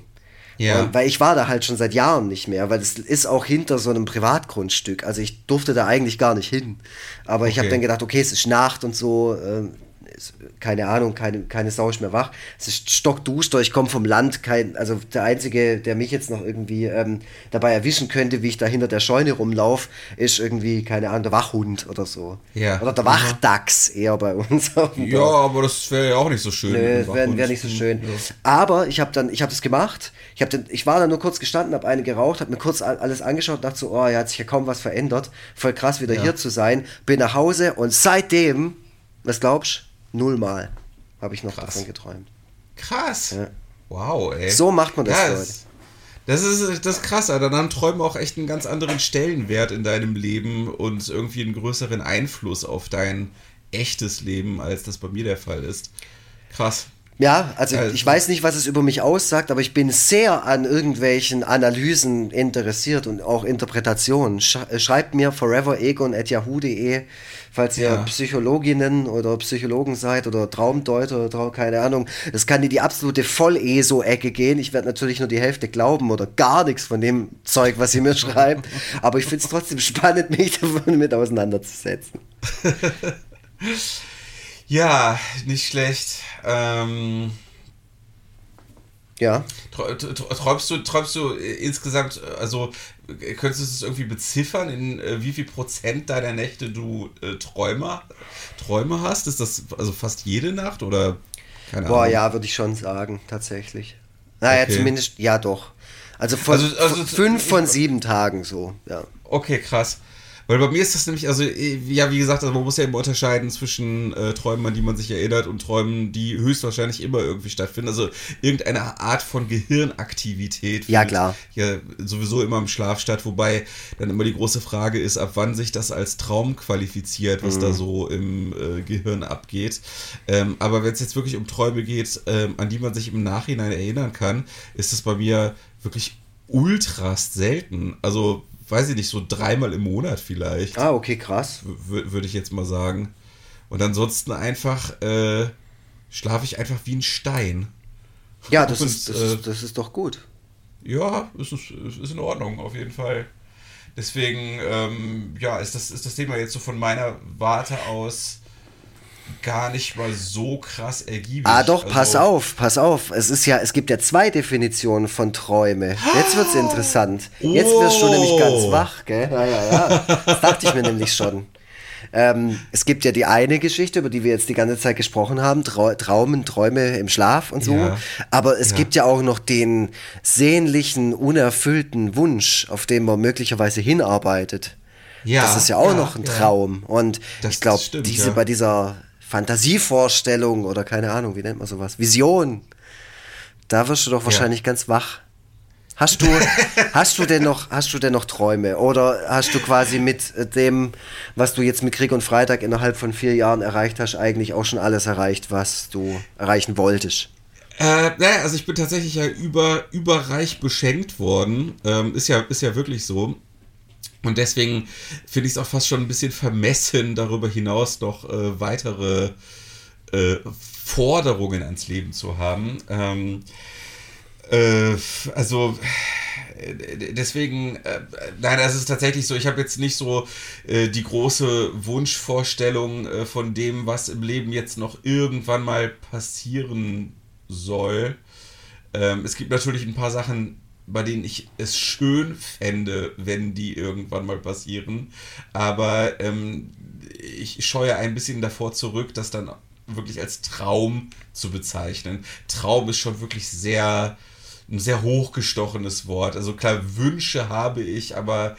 Ja. Und, weil ich war da halt schon seit Jahren nicht mehr, weil es ist auch hinter so einem Privatgrundstück. Also ich durfte da eigentlich gar nicht hin. Aber okay. ich habe dann gedacht, okay, es ist Nacht und so. Äh, keine Ahnung, keine, keine Sau ist mehr wach. Es ist stockduster, ich komme vom Land, kein, also der Einzige, der mich jetzt noch irgendwie ähm, dabei erwischen könnte, wie ich da hinter der Scheune rumlaufe, ist irgendwie, keine Ahnung, der Wachhund oder so. Ja. Oder der Wachdachs eher bei uns. ja, aber das wäre ja auch nicht so schön. Nö, wäre wär nicht so schön. Ja. Aber ich habe dann, ich habe das gemacht, ich, hab dann, ich war da nur kurz gestanden, habe eine geraucht, habe mir kurz alles angeschaut, dachte so, oh, ja, hat sich ja kaum was verändert, voll krass wieder ja. hier zu sein, bin nach Hause und seitdem, was glaubst du? Nullmal habe ich noch Krass. davon geträumt. Krass. Ja. Wow, ey. So macht man das, Leute. Das ist, das ist krass, Alter. Dann Träume auch echt einen ganz anderen Stellenwert in deinem Leben und irgendwie einen größeren Einfluss auf dein echtes Leben, als das bei mir der Fall ist. Krass. Ja, also ja, ich weiß nicht, was es über mich aussagt, aber ich bin sehr an irgendwelchen Analysen interessiert und auch Interpretationen. Äh, schreibt mir foreveregon.yahoo.de, falls ihr ja. Psychologinnen oder Psychologen seid oder Traumdeuter oder keine Ahnung. Das kann in die absolute Voll-ESO-Ecke gehen. Ich werde natürlich nur die Hälfte glauben oder gar nichts von dem Zeug, was ihr mir schreibt. aber ich finde es trotzdem spannend, [laughs] mich davon mit auseinanderzusetzen. [laughs] Ja, nicht schlecht. Ähm, ja. Träumst du, träumst du insgesamt, also könntest du es irgendwie beziffern, in äh, wie viel Prozent deiner Nächte du äh, Träume, Träume hast? Ist das also fast jede Nacht oder? Keine Boah, Ahnung. ja, würde ich schon sagen, tatsächlich. Naja, okay. zumindest, ja doch. Also von also, also, fünf von sieben Tagen so, ja. Okay, krass. Weil bei mir ist das nämlich, also, äh, ja, wie gesagt, also man muss ja immer unterscheiden zwischen äh, Träumen, an die man sich erinnert und Träumen, die höchstwahrscheinlich immer irgendwie stattfinden. Also irgendeine Art von Gehirnaktivität. Ja, klar. Ja, sowieso immer im Schlaf statt, wobei dann immer die große Frage ist, ab wann sich das als Traum qualifiziert, was mhm. da so im äh, Gehirn abgeht. Ähm, aber wenn es jetzt wirklich um Träume geht, ähm, an die man sich im Nachhinein erinnern kann, ist es bei mir wirklich ultrast selten. Also weiß ich nicht, so dreimal im Monat vielleicht. Ah, okay, krass. Würde ich jetzt mal sagen. Und ansonsten einfach äh, schlafe ich einfach wie ein Stein. Ja, das, Und, ist, das, äh, ist, das ist doch gut. Ja, es ist, ist in Ordnung, auf jeden Fall. Deswegen, ähm, ja, ist das, ist das Thema jetzt so von meiner Warte aus gar nicht mal so krass ergiebig. Ah, doch, also, pass auf, pass auf. Es ist ja, es gibt ja zwei Definitionen von Träume. Jetzt wird's interessant. Jetzt wirst du nämlich ganz oh. wach, gell? Ja, ja, ja. Das dachte ich mir nämlich schon. Ähm, es gibt ja die eine Geschichte, über die wir jetzt die ganze Zeit gesprochen haben, Trau Traumen, Träume im Schlaf und so. Ja. Aber es ja. gibt ja auch noch den sehnlichen, unerfüllten Wunsch, auf den man möglicherweise hinarbeitet. Ja, das ist ja auch ja, noch ein Traum. Und das, ich glaube, diese bei dieser Fantasievorstellung oder keine Ahnung, wie nennt man sowas? Vision. Da wirst du doch wahrscheinlich ja. ganz wach. Hast du, [laughs] hast du denn noch, hast du denn noch Träume? Oder hast du quasi mit dem, was du jetzt mit Krieg und Freitag innerhalb von vier Jahren erreicht hast, eigentlich auch schon alles erreicht, was du erreichen wolltest? Äh, naja, also ich bin tatsächlich ja über, überreich beschenkt worden. Ähm, ist ja, ist ja wirklich so. Und deswegen finde ich es auch fast schon ein bisschen vermessen, darüber hinaus noch äh, weitere äh, Forderungen ans Leben zu haben. Ähm, Äh, also deswegen, äh, nein, es ist tatsächlich so, ich habe jetzt nicht so äh, die große Wunschvorstellung äh, von dem, was im Leben jetzt noch irgendwann mal passieren soll. Ähm, es gibt natürlich ein paar Sachen, bei denen ich es schön fände, wenn die irgendwann mal passieren. Aber ähm, ich scheue ein bisschen davor zurück, das dann wirklich als Traum zu bezeichnen. Traum ist schon wirklich sehr ein sehr hochgestochenes Wort. Also klar, Wünsche habe ich, aber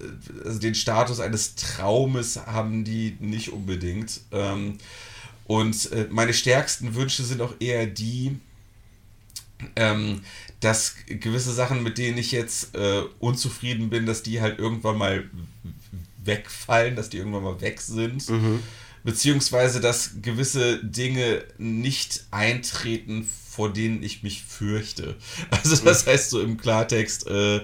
äh, also den Status eines Traumes haben die nicht unbedingt. Ähm, und äh, meine stärksten Wünsche sind auch eher die, ähm, dass gewisse Sachen, mit denen ich jetzt äh, unzufrieden bin, dass die halt irgendwann mal wegfallen, dass die irgendwann mal weg sind. Mhm. Beziehungsweise, dass gewisse Dinge nicht eintreten vor denen ich mich fürchte. [laughs] Also das heißt so im Klartext, äh, äh,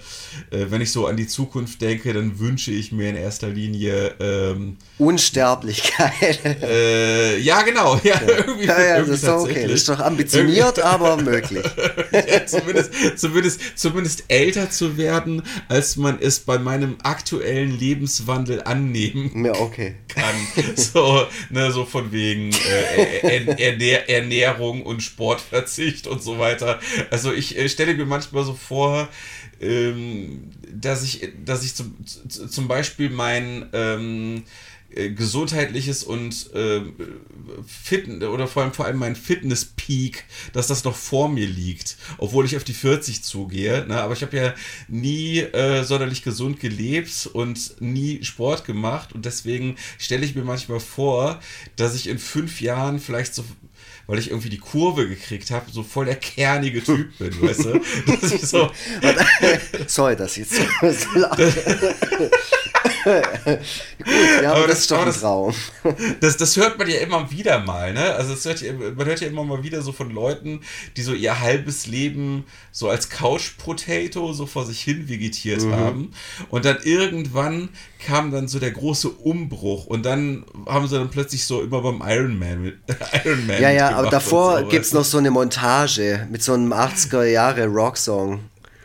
wenn ich so an die Zukunft denke, dann wünsche ich mir in erster Linie ähm, Unsterblichkeit. [laughs] Äh, ja, genau. Ja, ja. [laughs] Irgendwie, ja, ja irgendwie das ist doch okay. Das ist doch ambitioniert, aber möglich. ja, zumindest, zumindest, zumindest älter zu werden, als man es bei meinem aktuellen Lebenswandel annehmen ja, okay. kann. So, ne, so von wegen äh, Ernähr Ernährung und Sportverzicht und so weiter. Also ich äh, stelle mir manchmal so vor, ähm, dass ich, dass ich zum, zum Beispiel mein ähm, äh, gesundheitliches und äh, fit oder vor allem vor allem mein Fitness Peak, dass das noch vor mir liegt, obwohl ich auf die 40 zugehe. Ne? Aber ich habe ja nie äh, sonderlich gesund gelebt und nie Sport gemacht und deswegen stelle ich mir manchmal vor, dass ich in fünf Jahren vielleicht so weil ich irgendwie die Kurve gekriegt habe, so voll der kernige Typ [laughs] bin, weißt du? Das ist so. Sorry, dass ich jetzt so. [laughs] [laughs] Gut, ja, aber, das, das, ist doch ein das, Traum. Das, das hört man ja immer wieder mal, ne? Also hört, man hört ja immer mal wieder so von Leuten, die so ihr halbes Leben so als Couch-Potato so vor sich hin vegetiert mhm. haben. Und dann irgendwann kam dann so der große Umbruch und dann haben sie dann plötzlich so immer beim Iron Man mit Iron Man Ja, ja, aber davor gibt es noch so eine Montage mit so einem 80er Jahre Rocksong.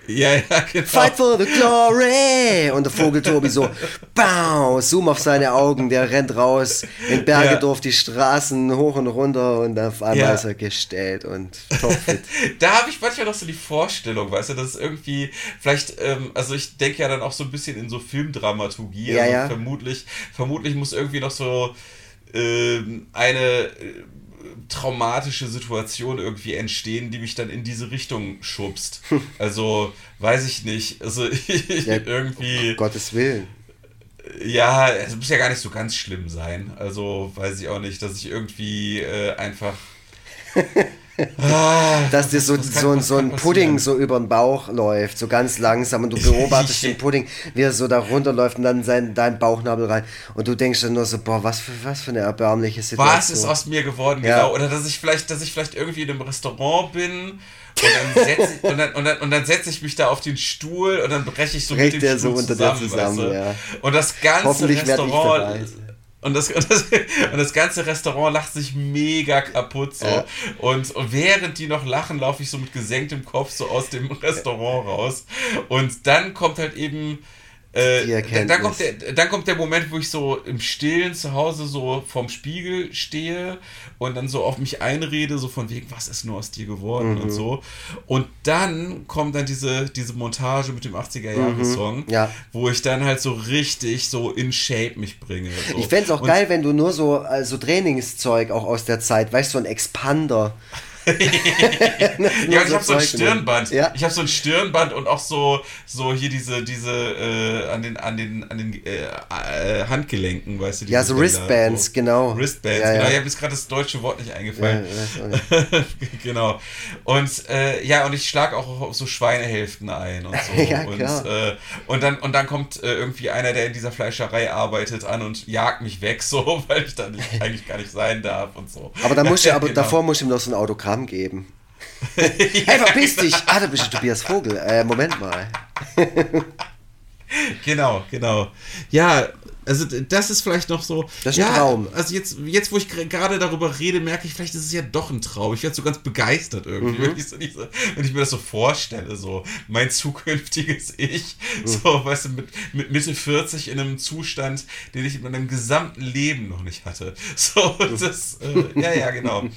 Ja, ja, genau. Fight for the glory! Und der Vogel Tobi so, bau, zoom auf seine Augen, der rennt raus in Bergedorf ja. die Straßen hoch und runter und auf einmal ja. ist er gestellt und topfit. [laughs] da habe ich manchmal noch so die Vorstellung, weißt du, dass irgendwie, vielleicht, ähm, also ich denke ja dann auch so ein bisschen in so Filmdramaturgie. Ja, also ja. Vermutlich, vermutlich muss irgendwie noch so ähm, eine äh, traumatische Situation irgendwie entstehen, die mich dann in diese Richtung schubst. [laughs] Also, weiß ich nicht. Also, [laughs] ja, irgendwie. Um Gottes Willen. Ja, es muss ja gar nicht so ganz schlimm sein. Also, weiß ich auch nicht, dass ich irgendwie äh, einfach. [laughs] Ah, dass dir so, so, so ein Pudding so über den Bauch läuft, so ganz langsam und du beobachtest den [laughs] Pudding, wie er so da runterläuft und dann sein, dein Bauchnabel rein und du denkst dann nur so, boah, was für, was für eine erbärmliche Situation. Was ist aus mir geworden, ja. genau. Oder dass ich vielleicht, dass ich vielleicht irgendwie in einem Restaurant bin und dann setze ich, und dann, und dann, und dann setz ich mich da auf den Stuhl und dann breche ich so Brecht mit dem Stuhl so unter zusammen, zusammen weißt du? ja. Und das ganze Restaurant und das, [laughs] und das, und das, ganze Restaurant lacht sich mega kaputt so. Ja. Und, und, während die noch lachen, laufe ich so mit gesenktem Kopf so aus dem Restaurant raus. Und dann kommt halt eben äh, dann, kommt der, dann kommt der Moment, wo ich so im Stillen zu Hause so vorm Spiegel stehe und dann so auf mich einrede, so von wegen, was ist nur aus dir geworden mhm. und so. Und dann kommt dann diese, diese Montage mit dem 80er-Jahre-Song, mhm. ja. wo ich dann halt so richtig so in Shape mich bringe. So. Ich fände es auch und geil, wenn du nur so also Trainingszeug auch aus der Zeit, weißt du, so ein Expander [laughs] ja, ich habe so ein Stirnband. Ja. Ich habe so ein Stirnband und auch so, so hier diese, diese äh, an den, an den, an den äh, äh, Handgelenken, weißt du? Ja, so Wristbands, so. genau. Wristbands, ja, ja. genau. Ich habe jetzt gerade das deutsche Wort nicht eingefallen. [laughs] genau. Und äh, ja, und ich schlage auch auf so Schweinehälften ein und so. [laughs] ja, klar. Und, äh, und, dann, und dann kommt äh, irgendwie einer, der in dieser Fleischerei arbeitet, an und jagt mich weg, so, weil ich da nicht, eigentlich gar nicht sein darf und so. Aber, da muss ich, aber genau. davor muss ich ihm noch so ein Autogramm Autogramm geben. [laughs] hey, verpiss dich! Ah, da bist du Tobias Vogel. Äh, Moment mal. [laughs] genau, genau. Ja, Also das ist vielleicht noch so. Das ist ja, ein Traum. Also jetzt, jetzt wo ich gerade darüber rede, merke ich, vielleicht ist es ja doch ein Traum. Ich werde so ganz begeistert irgendwie, mhm. wenn, ich so, wenn, ich mir das so vorstelle, so mein zukünftiges Ich, mhm. so, weißt du, mit, mit, Mitte 40 in einem Zustand, den ich in meinem gesamten Leben noch nicht hatte. [laughs] So, das, äh, ja, ja, genau.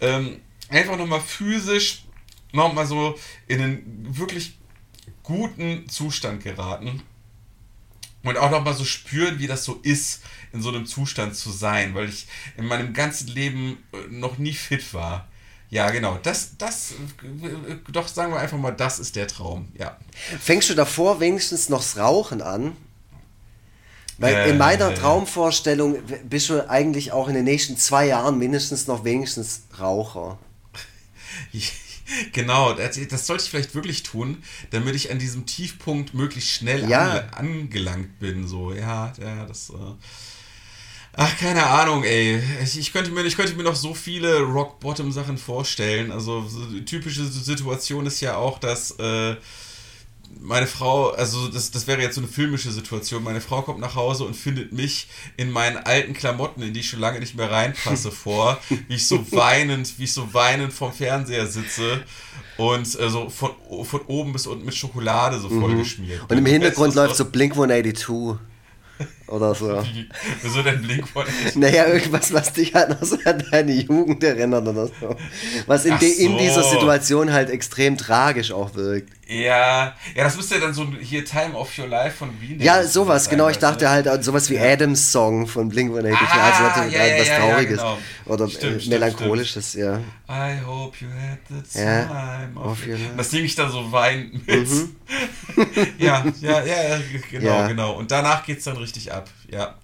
ähm, einfach nochmal physisch nochmal so in einen wirklich guten Zustand geraten und auch nochmal so spüren, wie das so ist, in so einem Zustand zu sein, weil ich in meinem ganzen Leben äh, noch nie fit war. Ja, genau. Das, das, äh, doch sagen wir einfach mal, das ist der Traum. Ja. Fängst du davor wenigstens noch das Rauchen an? Weil äh, in meiner Traumvorstellung bist du eigentlich auch in den nächsten zwei Jahren mindestens noch wenigstens Raucher. [laughs] Genau, das, das, sollte ich vielleicht wirklich tun, damit ich an diesem Tiefpunkt möglichst schnell ja. ange, angelangt bin. So, ja, ja, das. Äh Ach, keine Ahnung, ey. Ich, ich, könnte mir, ich könnte mir noch so viele Rock-Bottom-Sachen vorstellen. Also, so, die typische Situation ist ja auch, dass. Äh, meine Frau, also das, das wäre jetzt so eine filmische Situation. Meine Frau kommt nach Hause und findet mich in meinen alten Klamotten, in die ich schon lange nicht mehr reinpasse, [laughs] vor, wie ich so weinend, wie ich so weinend vom Fernseher sitze und also von, von oben bis unten mit Schokolade so vollgeschmiert. Mhm. Und im Hintergrund läuft so Blink 182. Oder so. [laughs] Wieso denn Blink von Naja, irgendwas, was dich halt noch so an deine Jugend erinnert oder so. Was in, so. in dieser Situation halt extrem tragisch auch wirkt. Ja, ja, das müsste ja dann so hier Time of Your Life von Wien. Ja, sowas, sein, genau. Ich dachte ne? halt an sowas wie ja. Adams Song von Blink 182. Ah, also natürlich ja, ja, was Trauriges. Genau. Oder stimmt, äh, Melancholisches, stimmt. ja. I hope you had the time of, your life. Das singe ich dann so weinend mit. Mhm. [laughs] ja, ja, ja, genau, genau. Und danach geht es dann richtig ab. Ja,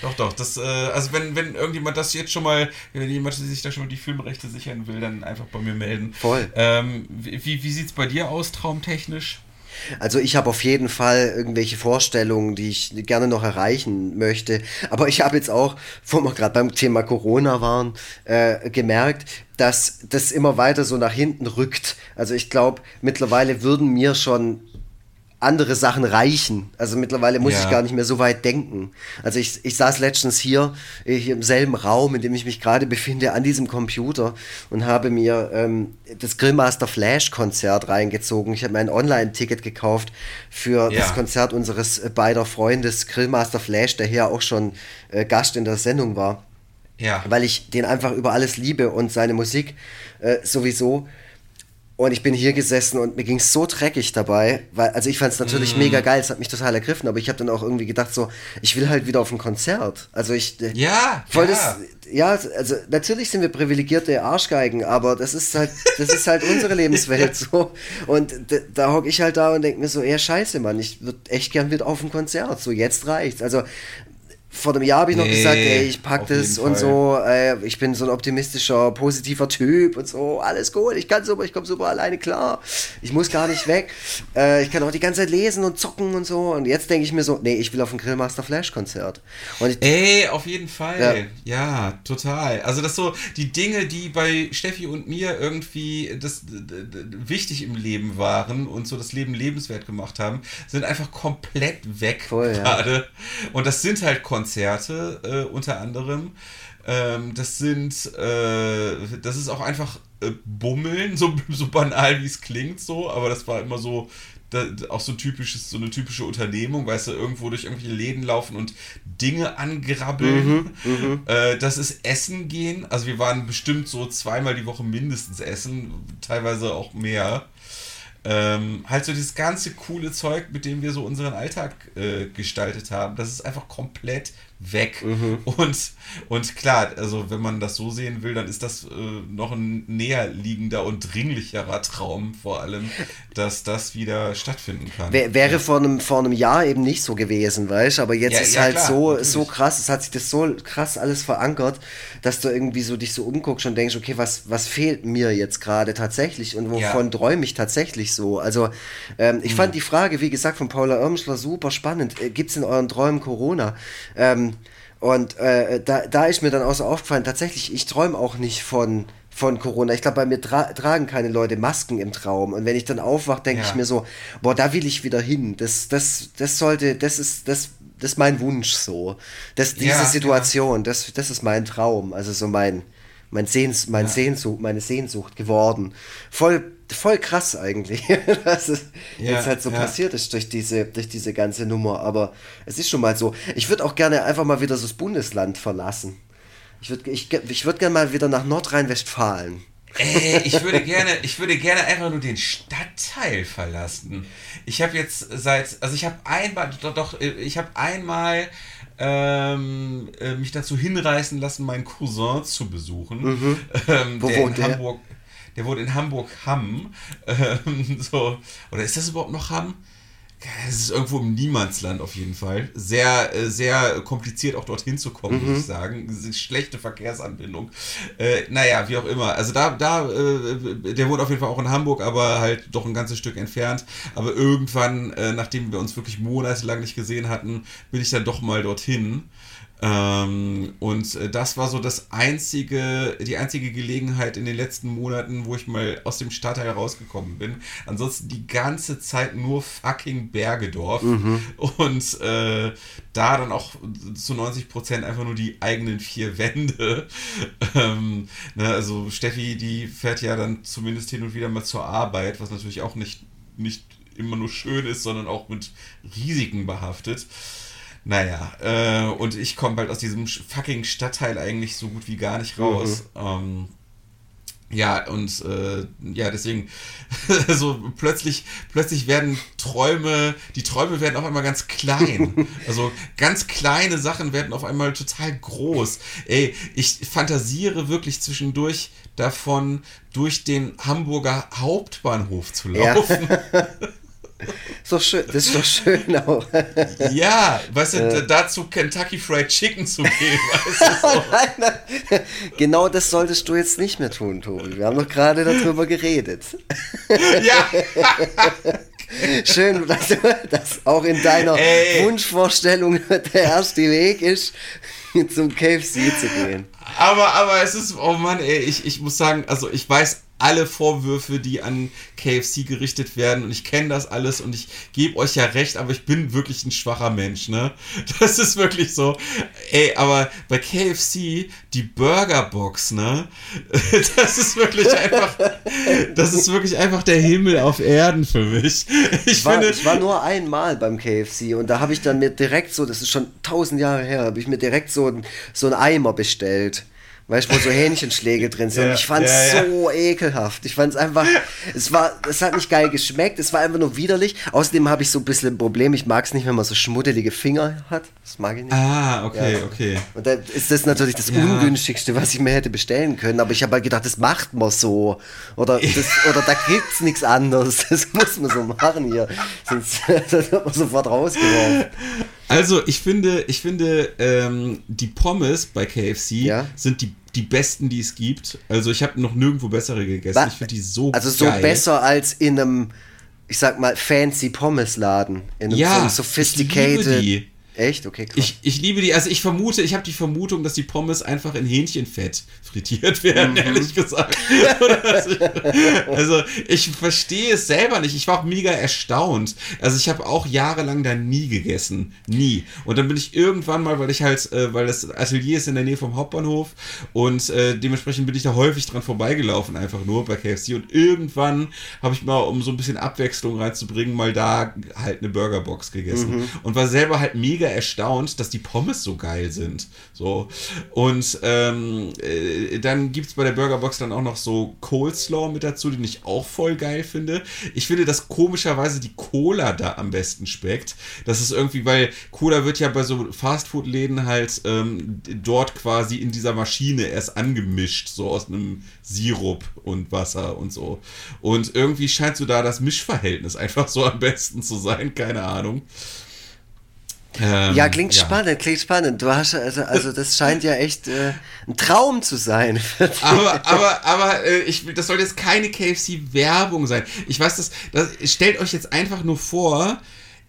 doch, doch. Das, äh, also wenn, wenn irgendjemand das jetzt schon mal, wenn jemand sich da schon mal die Filmrechte sichern will, dann einfach bei mir melden. Voll. Ähm, wie wie sieht es bei dir aus, traumtechnisch? Also ich habe auf jeden Fall irgendwelche Vorstellungen, die ich gerne noch erreichen möchte. Aber ich habe jetzt auch, wo wir gerade beim Thema Corona waren, äh, gemerkt, dass das immer weiter so nach hinten rückt. Also ich glaube, mittlerweile würden mir schon andere Sachen reichen. Also mittlerweile muss ja. ich gar nicht mehr so weit denken. Also ich, ich saß letztens hier, hier im selben Raum, in dem ich mich gerade befinde, an diesem Computer und habe mir ähm, das Grillmaster Flash Konzert reingezogen. Ich habe mir ein Online-Ticket gekauft für ja. das Konzert unseres äh, beider Freundes Grillmaster Flash, der hier auch schon äh, Gast in der Sendung war. Ja. Weil ich den einfach über alles liebe und seine Musik äh, sowieso. Und ich bin hier gesessen und mir ging es so dreckig dabei, weil, also ich fand es natürlich mm. mega geil, es hat mich total ergriffen, aber ich habe dann auch irgendwie gedacht, so, ich will halt wieder auf ein Konzert. Also ich. Äh, ja, voll ja. Das, ja, also natürlich sind wir privilegierte Arschgeigen, aber das ist halt, das ist halt unsere Lebenswelt [laughs] so. Und da hocke ich halt da und denke mir so, ja, scheiße, Mann, ich würde echt gern wieder auf ein Konzert. So, jetzt reicht's. Also vor einem Jahr habe ich nee, noch gesagt, ey, ich pack das und so, äh, ich bin so ein optimistischer, positiver Typ und so, alles gut, ich kann super, ich komme super alleine klar, ich muss gar nicht weg, [laughs] äh, ich kann auch die ganze Zeit lesen und zocken und so und jetzt denke ich mir so, nee, ich will auf ein Grillmaster Flash Konzert. ey, auf jeden Fall, ja. ja. total. Also das so, die Dinge, die bei Steffi und mir irgendwie das, wichtig im Leben waren und so das Leben lebenswert gemacht haben, sind einfach komplett weg gerade. Ja. Und das sind halt Konzerte Konzerte äh, unter anderem. Ähm, das sind, äh, das ist auch einfach äh, Bummeln, so, [laughs] so banal wie es klingt, so, aber das war immer so, da, auch so, typisches, so eine typische Unternehmung, weißt du, irgendwo durch irgendwelche Läden laufen und Dinge angrabbeln. Mhm, mhm. äh, das ist Essen gehen. Also wir waren bestimmt so zweimal die Woche mindestens essen, teilweise auch mehr. Ähm, halt so dieses ganze coole Zeug, mit dem wir so unseren Alltag äh, gestaltet haben, das ist einfach komplett weg. Mhm. Und, und klar, also wenn man das so sehen will, dann ist das äh, noch ein näher liegender und dringlicherer Traum vor allem, dass das wieder stattfinden kann. W wäre ja. vor, einem, vor einem Jahr eben nicht so gewesen, weißt du? Aber jetzt ja, ist ja, halt klar, so, so krass, es hat sich das so krass alles verankert, dass du irgendwie so dich so umguckst und denkst, okay, was, was fehlt mir jetzt gerade tatsächlich und wovon träume ich tatsächlich so? Also ähm, ich mhm. fand die Frage, wie gesagt, von Paula Irmschler super spannend. Äh, Gibt es in euren Träumen Corona? Ähm, und äh, da, da ist mir dann auch so aufgefallen, tatsächlich, ich träume auch nicht von, von Corona. Ich glaube, bei mir tra tragen keine Leute Masken im Traum. Und wenn ich dann aufwache, denke ja. ich mir so, boah, da will ich wieder hin. Das, das, das sollte, das ist, das, das ist mein Wunsch so. Das, diese Ja, Situation, das, das ist mein Traum. Also so mein, mein, Sehns, mein Sehnsucht, meine Sehnsucht geworden. Voll, voll krass eigentlich, [laughs] dass es Ja, jetzt halt so ja. passiert ist durch diese, durch diese ganze Nummer. Aber es ist schon mal so. Ich würde auch gerne einfach mal wieder so das Bundesland verlassen. Ich würde ich, ich würd gerne mal wieder nach Nordrhein-Westfalen. Ey, ich würde [laughs] gerne, ich würde gerne einfach nur den Stadtteil verlassen. Ich habe jetzt seit, also ich habe einmal, doch, doch ich habe einmal ähm, äh, mich dazu hinreißen lassen, meinen Cousin zu besuchen. Ähm, Wo der wohnt in der? Hamburg, der wohnt in Hamburg Hamm. Ähm, [laughs] so, oder ist das überhaupt noch Hamm? Es ist irgendwo im Niemandsland auf jeden Fall. Sehr, äh, sehr kompliziert auch dorthin zu kommen, Mhm. muss ich sagen. Schlechte Verkehrsanbindung. Äh, naja, wie auch immer. Also da, da, äh, der wohnt auf jeden Fall auch in Hamburg, aber halt doch ein ganzes Stück entfernt. Aber irgendwann, äh, nachdem wir uns wirklich monatelang nicht gesehen hatten, bin ich dann doch mal dorthin. Ähm, und äh, das war so das einzige, die einzige Gelegenheit in den letzten Monaten, wo ich mal aus dem Stadtteil rausgekommen bin. Ansonsten die ganze Zeit nur fucking Bergedorf. Und äh, da dann auch zu 90 Prozent einfach nur die eigenen vier Wände. [laughs] Ähm, ne, also Steffi, die fährt ja dann zumindest hin und wieder mal zur Arbeit, was natürlich auch nicht, nicht immer nur schön ist, sondern auch mit Risiken behaftet. Naja, äh, und ich komme bald aus diesem fucking Stadtteil eigentlich so gut wie gar nicht raus. Ähm, ja, und äh, ja, deswegen, [laughs] so plötzlich, plötzlich werden Träume, die Träume werden auf einmal ganz klein. [laughs] Also ganz kleine Sachen werden auf einmal total groß. Ey, ich fantasiere wirklich zwischendurch davon, durch den Hamburger Hauptbahnhof zu Ja. [laughs] Ist doch schön, das ist doch schön auch. Ja, weißt du, d- dazu Kentucky Fried Chicken zu gehen, [laughs] weißt du, so. genau das solltest du jetzt nicht mehr tun, Tobi. Wir haben doch gerade darüber geredet. Ja, Schön, dass, dass auch in deiner Ey. Wunschvorstellung der erste Weg ist, zum KFC zu gehen. aber, aber es ist, oh Mann, ey, ich, ich muss sagen, also ich weiß alle Vorwürfe, die an KFC gerichtet werden und ich kenne das alles und ich gebe euch ja recht, aber ich bin wirklich ein schwacher Mensch, ne? [laughs] Das ist wirklich so. Ey, aber bei KFC, die Burgerbox, ne? [laughs] Das ist wirklich einfach, das ist wirklich einfach der Himmel auf Erden für mich. [laughs] Ich war, finde, ich war nur einmal beim KFC und da habe ich dann mir direkt so, das ist schon tausend Jahre her, habe ich mir direkt so, so einen Eimer bestellt. Weißt du, wo so Hähnchenschläge drin sind. Und ich fand es ja, ja. so ekelhaft. Ich fand es einfach, es war, es hat nicht geil geschmeckt, es war einfach nur widerlich. Außerdem habe ich so ein bisschen ein Problem, ich mag es nicht, wenn man so schmuddelige Finger hat. Das mag ich nicht. ah, okay, Ja. okay. Und da ist das natürlich das Ja. ungünstigste, was ich mir hätte bestellen können. Aber ich habe halt gedacht, das macht man so. Oder, das, [laughs] oder da gibt's nichts anderes. Das muss man so machen hier. Sonst [laughs] wird man sofort rausgeworfen. Also, ich finde, ich finde, ähm, die Pommes bei KFC Ja. sind die, die besten, die es gibt. Also, ich habe noch nirgendwo bessere gegessen. Wa- Ich finde die so Also so geil. besser als in einem, ich sag mal, fancy Pommesladen. In einem so Ja, ich sophisticated. liebe die. Echt? Okay, krass. Ich, ich liebe die, also ich vermute, ich habe die Vermutung, dass die Pommes einfach in Hähnchenfett frittiert werden, Mhm. ehrlich gesagt. [laughs] Also ich verstehe es selber nicht. Ich war auch mega erstaunt. Also ich habe auch jahrelang da nie gegessen. Nie. Und dann bin ich irgendwann mal, weil ich halt, äh, weil das Atelier ist in der Nähe vom Hauptbahnhof und äh, dementsprechend bin ich da häufig dran vorbeigelaufen, einfach nur bei KFC. Und irgendwann habe ich mal, um so ein bisschen Abwechslung reinzubringen, mal da halt eine Burgerbox gegessen. Und war selber halt mega erstaunt, dass die Pommes so geil sind. So. Und ähm, äh, dann gibt es bei der Burgerbox dann auch noch so Coleslaw mit dazu, den ich auch voll geil finde. Ich finde, dass komischerweise die Cola da am besten schmeckt. Das ist irgendwie, weil Cola wird ja bei so Fastfood-Läden halt ähm, dort quasi in dieser Maschine erst angemischt, so aus einem Sirup und Wasser und so. Und irgendwie scheint so da das Mischverhältnis [laughs] einfach so am besten zu sein, keine Ahnung. Ähm, ja, klingt spannend, klingt spannend. Du hast also, also das scheint ja echt äh, ein Traum zu sein. [laughs] Aber, aber, aber äh, ich, das soll jetzt keine KFC-Werbung sein. Ich weiß, das, das stellt euch jetzt einfach nur vor,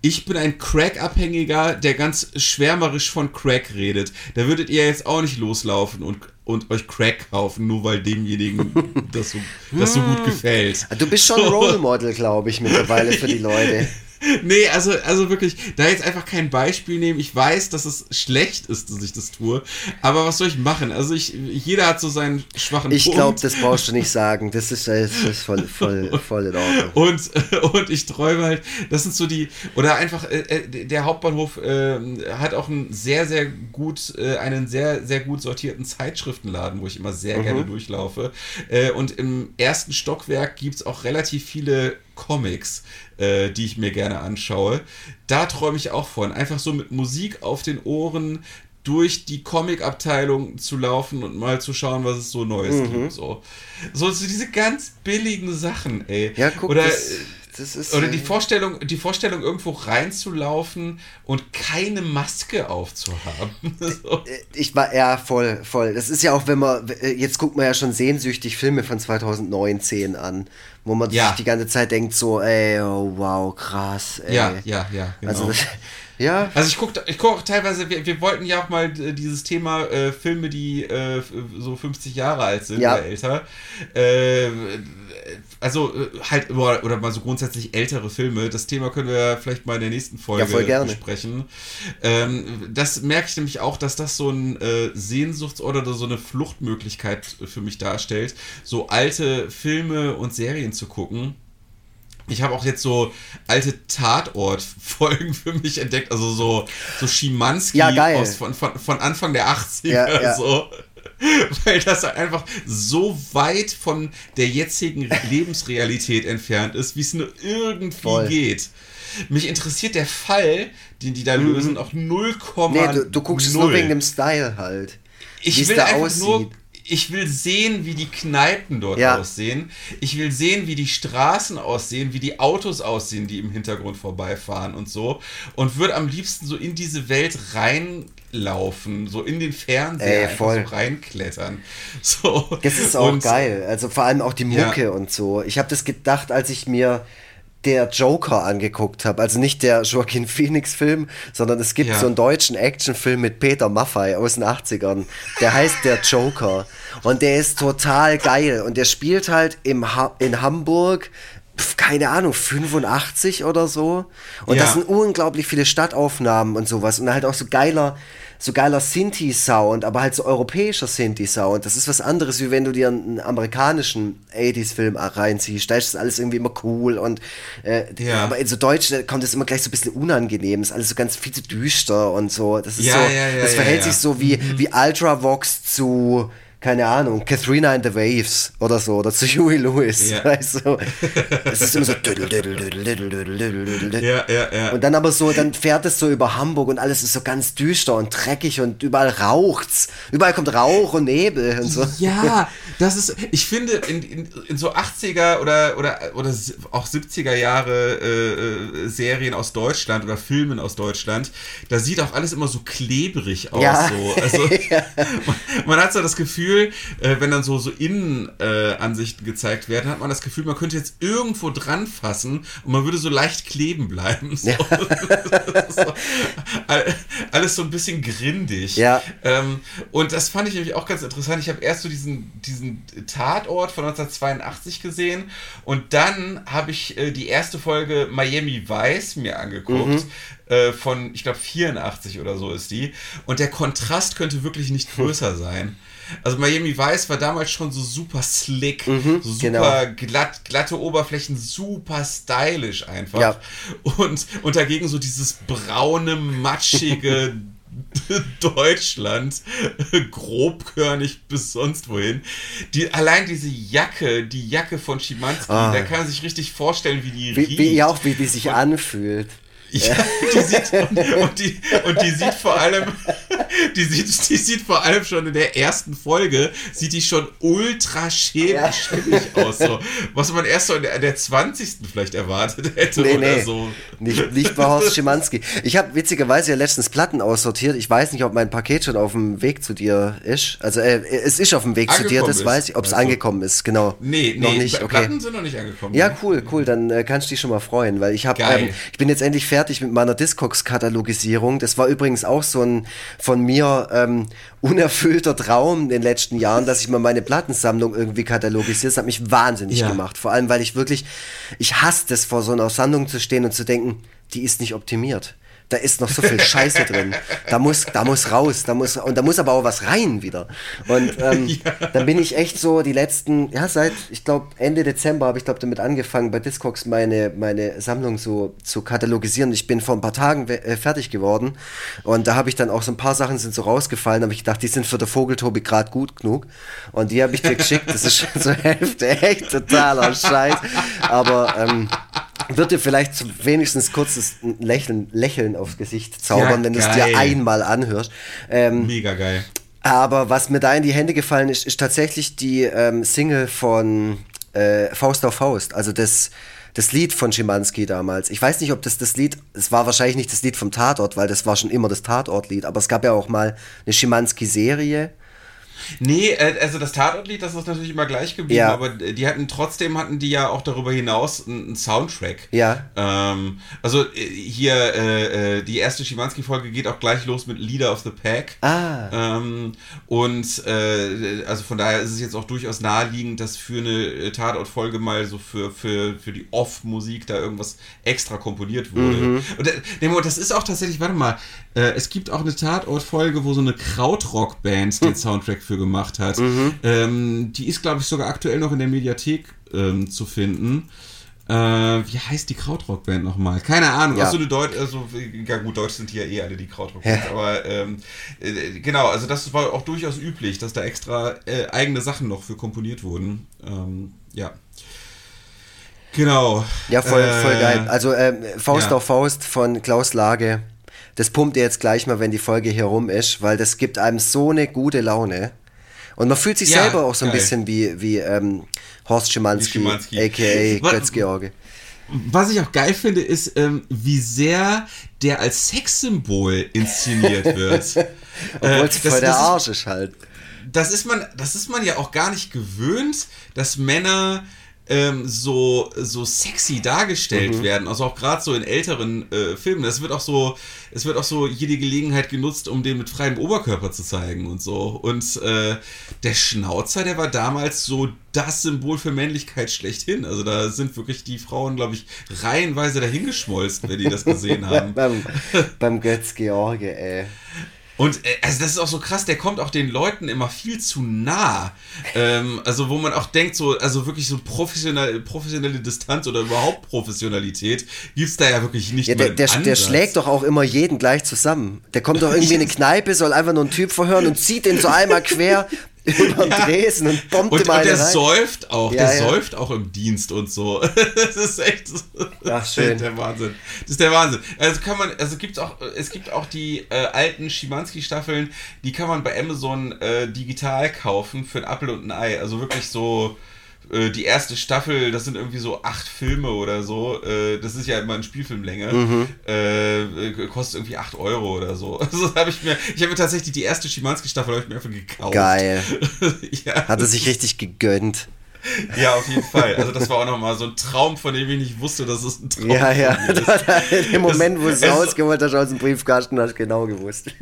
ich bin ein Crack-Abhängiger, der ganz schwärmerisch von Crack redet. Da würdet ihr jetzt auch nicht loslaufen und, und euch Crack kaufen, nur weil demjenigen [laughs] das so, das so gut gefällt. Du bist schon So. Role Model, glaube ich, mittlerweile für die [laughs] Leute. Nee, also, also wirklich, da jetzt einfach kein Beispiel nehmen. Ich weiß, dass es schlecht ist, dass ich das tue. Aber was soll ich machen? Also ich, jeder hat so seinen schwachen Ich glaube, das brauchst du nicht sagen. Das ist, das ist voll, voll, [laughs] voll in Ordnung. Und, und ich träume halt, das sind so die, oder einfach, äh, äh, der Hauptbahnhof äh, hat auch einen sehr, sehr gut, äh, einen sehr, sehr gut sortierten Zeitschriftenladen, wo ich immer sehr Mhm. gerne durchlaufe. Äh, und im ersten Stockwerk gibt es auch relativ viele Comics, äh, die ich mir gerne anschaue. Da träume ich auch von, einfach so mit Musik auf den Ohren durch die Comic-Abteilung zu laufen und mal zu schauen, was es so Neues Mhm. gibt. So. so, diese ganz billigen Sachen, ey. Ja, guck, Oder, das, das ist. oder die äh, Vorstellung, die Vorstellung, irgendwo reinzulaufen und keine Maske aufzuhaben. [laughs] so. Ich war ja voll, voll. Das ist ja auch, wenn man, äh, jetzt guckt man ja schon sehnsüchtig Filme von 2019 an, wo man Ja. sich die ganze Zeit denkt, so, ey, oh, wow, krass, ey. Ja, ja, ja, genau. Also, das, [laughs] ja, Also ich gucke ich guck auch teilweise, wir, wir wollten ja auch mal äh, dieses Thema äh, Filme, die äh, so 50 Jahre alt sind Ja. oder älter. Äh, also äh, halt, oder, mal so grundsätzlich ältere Filme. Das Thema können wir vielleicht mal in der nächsten Folge Ja, besprechen. Ähm, das merke ich nämlich auch, dass das so ein äh, Sehnsuchtsort oder so eine Fluchtmöglichkeit für mich darstellt, so alte Filme und Serien zu gucken. Ich habe auch jetzt so alte Tatort-Folgen [laughs] für mich entdeckt, also so, so Schimanski Ja, aus, von, von, von Anfang der 80er. Ja, ja. So. [laughs] Weil das einfach so weit von der jetzigen Lebensrealität entfernt ist, wie es nur irgendwie Voll. geht. Mich interessiert der Fall, den die da lösen, auch 0, Mhm. nee, du, du guckst es nur wegen dem Style halt. ich will da einfach aussieht. nur, ich will sehen, wie die Kneipen dort Ja. aussehen. Ich will sehen, wie die Straßen aussehen, wie die Autos aussehen, die im Hintergrund vorbeifahren und so. Und würde am liebsten so in diese Welt reinlaufen, so in den Fernseher Ey, voll. so reinklettern. [laughs] So. Das ist auch Und- geil. Also vor allem auch die Mucke Ja. und so. Ich habe das gedacht, als ich mir der Joker angeguckt habe. Also nicht der Joaquin Phoenix-Film, sondern es gibt Ja. so einen deutschen Actionfilm mit Peter Maffay aus den 80ern. Der heißt Der Joker. Und der ist total geil. Und der spielt halt im ha in Hamburg. Keine Ahnung, 85 oder so. Und Ja. das sind unglaublich viele Stadtaufnahmen und sowas. Und halt auch so geiler, so geiler Sinti-Sound, aber halt so europäischer Sinti-Sound. Das ist was anderes, wie wenn du dir einen amerikanischen 80s-Film reinziehst. Da ist das alles irgendwie immer cool und äh, Ja. aber in so Deutsch kommt es immer gleich so ein bisschen unangenehm. Ist alles so ganz viel zu düster und so. Das ist Ja, so, ja, das verhält sich so wie, wie Ultravox zu keine Ahnung, Katharina in the Waves oder so, oder zu Huey Lewis. Ja. [laughs] Weißt du? Es ist immer so. [laughs] Ja, ja, ja. Und dann aber so, dann fährt es so über Hamburg und alles ist so ganz düster und dreckig und überall raucht's. Überall kommt Rauch und Nebel und so. Ja, das ist, ich finde, in, in, in so 80er oder, oder, oder auch 70er Jahre äh, äh, Serien aus Deutschland oder Filmen aus Deutschland, da sieht auch alles immer so klebrig aus. Ja. So. Also, [laughs] man, man hat so das Gefühl, äh, wenn dann so, so Innenansichten äh, gezeigt werden, hat man das Gefühl, man könnte jetzt irgendwo dran fassen und man würde so leicht kleben bleiben. [laughs] So. [laughs] so. All- Alles so ein bisschen grindig. Ja. Ähm, und das fand ich nämlich auch ganz interessant. Ich habe erst so diesen, diesen Tatort von 1982 gesehen und dann habe ich äh, die erste Folge Miami Vice mir angeguckt. Äh, von, ich glaube, 84 oder so ist die. Und der Kontrast könnte wirklich nicht [laughs] größer sein. Also Miami Vice war damals schon so super slick, so super genau. glatt, glatte Oberflächen, super stylisch einfach. Ja. Und, und dagegen so dieses braune, matschige [laughs] Deutschland, grobkörnig bis sonst wohin. Die, allein diese Jacke, die Jacke von Schimanski, Ah. da kann man sich richtig vorstellen, wie die Wie, riecht. wie auch, wie die sich anfühlt. Ja, die sieht, und, und, die, und die sieht vor allem, [laughs] die sieht, die sieht vor allem schon in der ersten Folge, sieht die schon ultra schäbig Ja. aus. So. Was man erst so in der, der 20. vielleicht erwartet hätte Nee, oder nee. so. Nicht, nicht bei Horst Schimanski. Ich habe witzigerweise ja letztens Platten aussortiert. Ich weiß nicht, ob mein Paket schon auf dem Weg zu dir ist. Also äh, es ist auf dem Weg zu dir, Angekommen das ist, weiß ich. Ob es du? angekommen ist, genau. Nee, nee, noch nicht. Okay. Platten sind noch nicht angekommen. Ja, cool, cool. Dann äh, kannst du dich schon mal freuen, weil ich habe, ähm, ich bin jetzt endlich fertig mit meiner Discogs-Katalogisierung. Das war übrigens auch so ein von mir ähm, unerfüllter Traum in den letzten Jahren, dass ich mal meine Plattensammlung irgendwie katalogisiere. Das hat mich wahnsinnig Ja. gemacht. Vor allem, weil ich wirklich, ich hasse es, vor so einer Sammlung zu stehen und zu denken, die ist nicht optimiert da ist noch so viel Scheiße drin. Da muss, da muss raus, da muss, und da muss aber auch was rein wieder. Und ähm, [laughs] ja. dann bin ich echt so die letzten, ja, seit, ich glaube, Ende Dezember habe ich, glaube damit angefangen, bei Discogs meine, meine Sammlung so zu katalogisieren. Ich bin vor ein paar Tagen äh, fertig geworden und da habe ich dann auch so ein paar Sachen sind so rausgefallen, habe ich gedacht, die sind für der Vogeltobi gerade gut genug. Und die habe ich dir geschickt, das ist schon zur [laughs] Hälfte echt totaler Scheiß. Aber ähm, wird dir vielleicht zum wenigstens kurzes Lächeln, Lächeln aufs Gesicht zaubern, ja, wenn du es dir einmal anhörst. Ähm, Mega geil. Aber was mir da in die Hände gefallen ist, ist tatsächlich die ähm, Single von äh, Faust auf Faust. Also das, das Lied von Schimanski damals. Ich weiß nicht, ob das das Lied, es war wahrscheinlich nicht das Lied vom Tatort, weil das war schon immer das Tatortlied, aber es gab ja auch mal eine Schimanski-Serie Nee, äh, also das Tatortlied, das ist natürlich immer gleich geblieben, ja. aber die hatten trotzdem hatten die ja auch darüber hinaus einen Soundtrack. Ja. Ähm, also äh, hier äh, äh, die erste Schimanski-Folge geht auch gleich los mit Leader of the Pack. Ah. Ähm, und äh, also von daher ist es jetzt auch durchaus naheliegend, dass für eine Tatortfolge mal so für, für, für die Off-Musik da irgendwas extra komponiert wurde. Mhm. Und das ist auch tatsächlich, warte mal, äh, es gibt auch eine Tatortfolge, wo so eine Krautrock-Band den hm. Soundtrack für gemacht hat. Mhm. Ähm, die ist, glaube ich, sogar aktuell noch in der Mediathek ähm, zu finden. Äh, wie heißt die Krautrock-Band nochmal? Keine Ahnung. Ja. Achso, eine Deut also, ja gut, Deutsch sind hier eh alle die Krautrock-Bands. Ja. Aber ähm, äh, genau, also das war auch durchaus üblich, dass da extra äh, eigene Sachen noch für komponiert wurden. Ähm, ja. Genau. Ja, voll, voll geil. Äh, also ähm, Faust ja. auf Faust von Klaus Lage das pumpt ihr jetzt gleich mal, wenn die Folge hier rum ist, weil das gibt einem so eine gute Laune. Und man fühlt sich ja, selber auch so ein geil. bisschen wie, wie ähm, Horst Schimanski, Schimanski. a.k.a. Götz-George. Was ich auch geil finde, ist, ähm, wie sehr der als Sexsymbol inszeniert [laughs] wird. Obwohl es äh, voll der Arsch ist halt. Das ist, man, das ist man ja auch gar nicht gewöhnt, dass Männer ähm, so, so sexy dargestellt mhm. werden, also auch gerade so in älteren äh, Filmen. Das wird auch so, es wird auch so jede Gelegenheit genutzt, um den mit freiem Oberkörper zu zeigen und so. Und äh, der Schnauzer, der war damals so das Symbol für Männlichkeit schlechthin. Also da sind wirklich die Frauen, glaube ich, reihenweise dahingeschmolzen, wenn die das gesehen [laughs] haben. beim, beim Götz George, ey. Und äh, also das ist auch so krass, der kommt auch den Leuten immer viel zu nah. Ähm, also wo man auch denkt, so, also wirklich so professionelle, professionelle Distanz oder überhaupt Professionalität gibt es da ja wirklich nicht ja, der, der, der, schlägt doch auch immer jeden gleich zusammen. Der kommt doch irgendwie in eine [laughs] Kneipe, soll einfach nur einen Typ verhören und zieht den so einmal quer, über ja. Dresden und bombt und, und der rein. säuft auch, ja, der ja. säuft auch im Dienst und so. [laughs] das ist echt Ach, schön. der Wahnsinn. Das ist der Wahnsinn. Also kann man, also gibt's auch, es gibt auch die äh, alten Schimanski-Staffeln, die kann man bei Amazon äh, digital kaufen für ein Apfel und ein Ei. Also wirklich so äh, die erste Staffel, das sind irgendwie so acht Filme oder so. Äh, das ist ja immer eine Spielfilmlänge. Mhm. Äh, kostet irgendwie acht Euro oder so. [laughs] Also habe ich mir, ich habe mir tatsächlich die erste Schimanski-Staffel ich mir einfach gekauft. Geil. [laughs] ja, Hat er sich richtig gegönnt. [laughs] Ja, auf jeden Fall. Also das war auch nochmal so ein Traum, von dem ich nicht wusste, dass es ein Traum Ja, ja. Im [laughs] Moment, wo es rausgeholt hast aus dem Briefkasten, hast du genau gewusst. [laughs]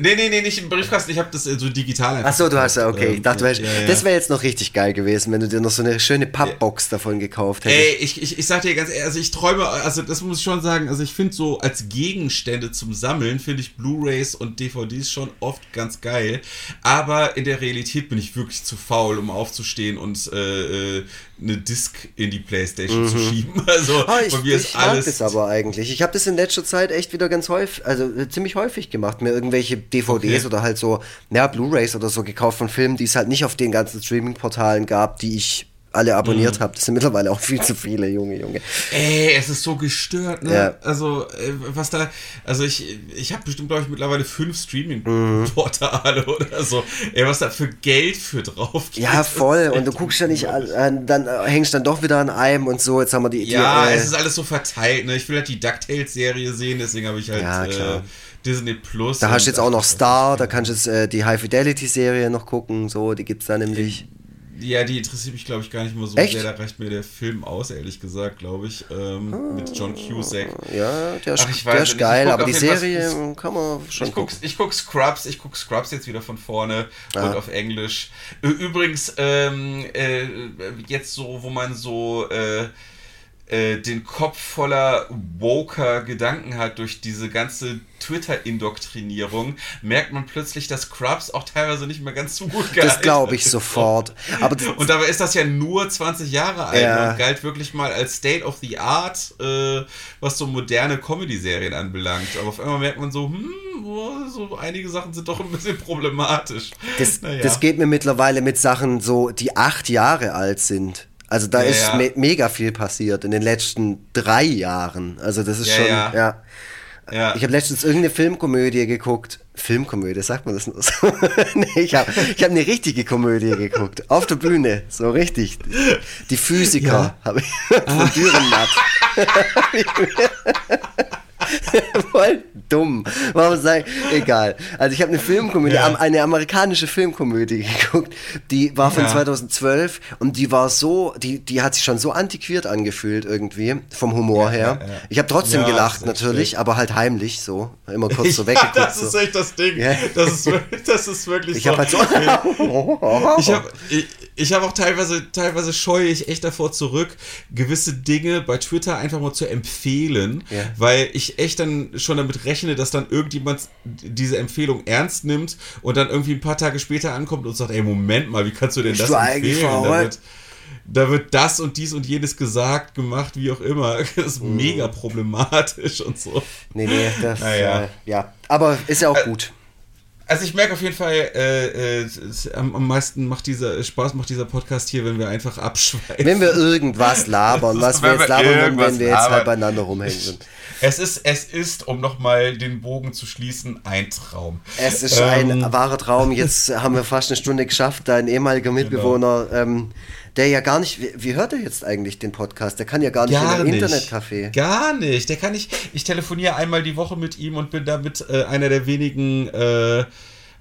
nee, nee, nee, nicht im Briefkasten. Ich habe das so digital Ach so, du hast ja, okay. Ich dachte, ähm, ja, ja. das wäre jetzt noch richtig geil gewesen, wenn du dir noch so eine schöne Pappbox davon gekauft hättest. Ey, ich, ich, ich sag dir ganz ehrlich, also ich träume, also das muss ich schon sagen, also ich finde so als Gegenstände zum Sammeln, finde ich Blu-Rays und DVDs schon oft ganz geil. Aber in der Realität bin ich wirklich zu faul, um aufzustehen und äh, äh, eine Disc in die Playstation mhm. zu schieben. [laughs] Also oh, ich, mir ist ich alles. Mag das aber eigentlich. Ich habe das in letzter Zeit echt wieder ganz häufig, also äh, ziemlich häufig gemacht, mir irgendwelche DVDs okay. oder halt so, ja, Blu-rays oder so gekauft von Filmen, die es halt nicht auf den ganzen Streaming-Portalen gab, die ich alle abonniert mhm. habe. Das sind mittlerweile auch viel zu viele, Junge, Junge. Ey, es ist so gestört, ne? Ja. Also, äh, was da, also ich, ich habe bestimmt, glaube ich, mittlerweile fünf Streaming-Portale mhm. [laughs] oder so. Ey, was da für Geld für drauf geht. Ja, voll. Und du [laughs] guckst ja nicht, an, dann äh, hängst dann doch wieder an einem und so. Jetzt haben wir die. Ja, die, äh, es ist alles so verteilt, ne? Ich will halt die DuckTales-Serie sehen, deswegen habe ich halt. Ja, klar. Äh, Disney Plus. Da hast du jetzt auch noch Star, da kannst du jetzt äh, die High Fidelity Serie noch gucken, so, die gibt es da nämlich. Ja, die interessiert mich, glaube ich, gar nicht mehr so Echt? sehr. Da reicht mir der Film aus, ehrlich gesagt, glaube ich. Ähm, ah, mit John Cusack. Ja, der ist, Ach, der ist geil, aber die Serie was, kann man schon ich guck, gucken. Ich gucke Scrubs, ich gucke Scrubs jetzt wieder von vorne ah. und auf Englisch. Übrigens, ähm, äh, jetzt so, wo man so. Äh, äh, den Kopf voller woker Gedanken hat durch diese ganze Twitter-Indoktrinierung, merkt man plötzlich, dass Scrubs auch teilweise nicht mehr ganz so gut gehalten Das glaube ich sofort. Aber und dabei ist das ja nur 20 Jahre alt ja. und galt wirklich mal als State of the Art, äh, was so moderne Comedy-Serien anbelangt. Aber auf einmal merkt man so, hm, so einige Sachen sind doch ein bisschen problematisch. Das, naja. das geht mir mittlerweile mit Sachen so, die acht Jahre alt sind. Also da ja, ist ja. Me mega viel passiert in den letzten drei Jahren. Also das ist ja, schon, ja. ja. Ich habe letztens irgendeine Filmkomödie geguckt. Filmkomödie, sagt man das nur so? [laughs] nee, ich habe ich hab eine richtige Komödie geguckt. Auf der Bühne, so richtig. Die Physiker habe ich [laughs] von Dürrenmatt. Voll [laughs] dumm. Warum sagen? Egal. Also ich habe eine Filmkomödie, ja. eine amerikanische Filmkomödie geguckt, die war von ja. 2012 und die war so, die, die hat sich schon so antiquiert angefühlt irgendwie, vom Humor ja, her. Ich habe trotzdem gelacht natürlich, schlecht. aber halt heimlich so, immer kurz so [laughs] weggeguckt. das ist echt das Ding. Das, ist, das ist wirklich ich so. Hab halt so [laughs] ich habe ich, ich hab auch teilweise, teilweise scheue ich echt davor zurück, gewisse Dinge bei Twitter einfach mal zu empfehlen, weil ich echt dann schon damit rechne, dass dann irgendjemand diese Empfehlung ernst nimmt und dann irgendwie ein paar Tage später ankommt und sagt, ey, Moment mal, wie kannst du denn das empfehlen? Da wird, da wird das und dies und jenes gesagt, gemacht, wie auch immer. [laughs] Das ist mhm. mega problematisch und so. Nee, nee, das, naja. äh, ja. Aber ist ja auch gut. Also ich merke auf jeden Fall, äh, äh, am, am, meisten macht dieser Spaß macht dieser Podcast hier, wenn wir einfach abschweifen. Wenn wir irgendwas [laughs] labern, was wir jetzt labern, wenn wir jetzt halt beieinander rumhängen sind. Es ist, es ist, um nochmal den Bogen zu schließen, ein Traum. Es ist ähm, ein wahrer Traum. [laughs] Jetzt haben wir fast eine Stunde geschafft. Dein ehemaliger genau. Mitbewohner, genau. ähm, der ja gar nicht, wie, wie, hört er jetzt eigentlich den Podcast? Der kann ja gar nicht gar in einem Internetcafé. Gar nicht. Der kann nicht. Ich telefoniere einmal die Woche mit ihm und bin damit äh, einer der wenigen äh,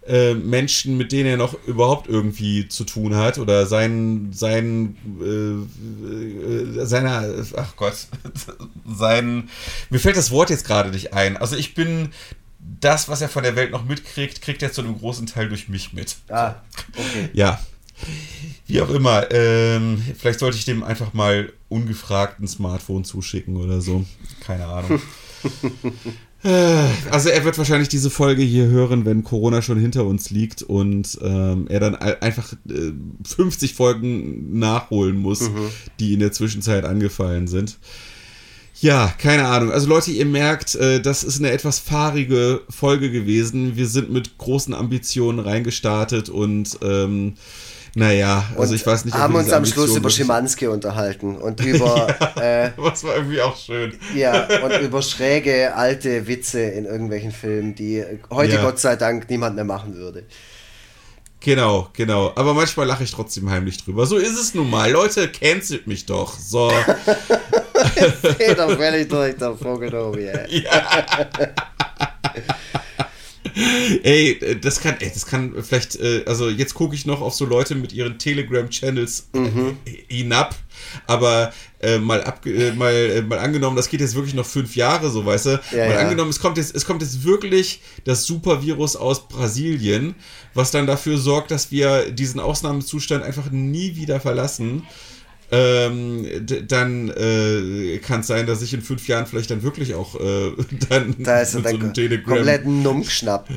äh, Menschen, mit denen er noch überhaupt irgendwie zu tun hat oder sein, sein, äh, äh, seiner, ach Gott, [laughs] sein, mir fällt das Wort jetzt gerade nicht ein. Also ich bin das, was er von der Welt noch mitkriegt, kriegt er zu einem großen Teil durch mich mit. Ah, okay. Ja. Wie auch immer, ähm, vielleicht sollte ich dem einfach mal ungefragt ein Smartphone zuschicken oder so. Keine Ahnung. [laughs] Äh, also er wird wahrscheinlich diese Folge hier hören, wenn Corona schon hinter uns liegt und ähm, er dann einfach äh, 50 Folgen nachholen muss, mhm. die in der Zwischenzeit angefallen sind. Ja, keine Ahnung. Also Leute, ihr merkt, äh, das ist eine etwas fahrige Folge gewesen. Wir sind mit großen Ambitionen reingestartet und ähm, naja, also und ich weiß nicht. Haben uns am Schluss über Schimanski unterhalten und über. [laughs] ja, äh, was war irgendwie auch schön. Ja, [laughs] und über schräge alte Witze in irgendwelchen Filmen, die heute ja. Gott sei Dank niemand mehr machen würde. Genau, genau. Aber manchmal lache ich trotzdem heimlich drüber. So ist es nun mal. Leute, cancelt mich doch. So. [laughs] Jetzt geht doch völlig durch der Vogel, ja. [laughs] ey, das kann, ey, das kann vielleicht, äh, also jetzt gucke ich noch auf so Leute mit ihren Telegram-Channels äh, mhm. hinab, aber äh, mal, ab, äh, mal, äh, mal angenommen, das geht jetzt wirklich noch fünf Jahre, so weißt du. Ja, mal ja. angenommen, es kommt, jetzt, es kommt jetzt wirklich das Supervirus aus Brasilien, was dann dafür sorgt, dass wir diesen Ausnahmezustand einfach nie wieder verlassen ähm, dann äh, kann es sein, dass ich in fünf Jahren vielleicht dann wirklich auch äh, [laughs] dann da ist mit so einem Telegram kompletten Nummschnapp.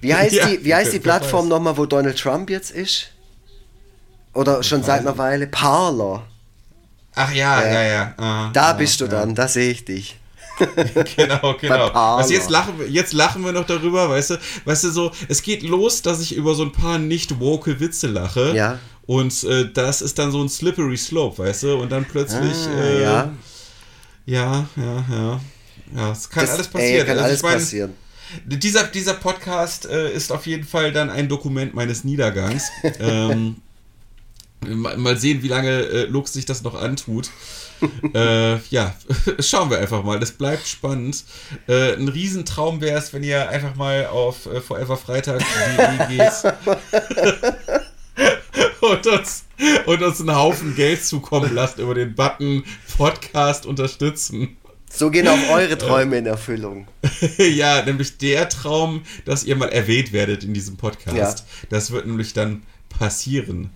Wie [laughs] heißt ja, die, wie heißt die Plattform nochmal, wo Donald Trump jetzt ist? Oder schon seit einer Weile? Parler. Ach ja, ja, ja. ja. Ah, da bist du dann, da sehe ich dich. [laughs] genau, genau. Also jetzt lachen, wir, jetzt lachen wir noch darüber, weißt du, weißt du so, es geht los, dass ich über so ein paar nicht woke Witze lache. Ja. Und äh, das ist dann so ein slippery slope, weißt du? Und dann plötzlich. Ah, äh, ja. Ja, ja, ja. Ja, es kann das, alles passieren. Ey, kann also alles mein, passieren. Dieser, dieser Podcast äh, ist auf jeden Fall dann ein Dokument meines Niedergangs. [laughs] ähm, mal sehen, wie lange äh, Lux sich das noch antut. äh, ja, [laughs] schauen wir einfach mal. Das bleibt spannend. Äh, ein Riesentraum wäre es, wenn ihr einfach mal auf äh, Forever Freitag geht. [laughs] und uns, und uns einen Haufen Geld zukommen lasst über den Button Podcast unterstützen. So gehen auch eure Träume in Erfüllung. [laughs] ja, nämlich der Traum, dass ihr mal erwähnt werdet in diesem Podcast. Ja. Das wird nämlich dann passieren.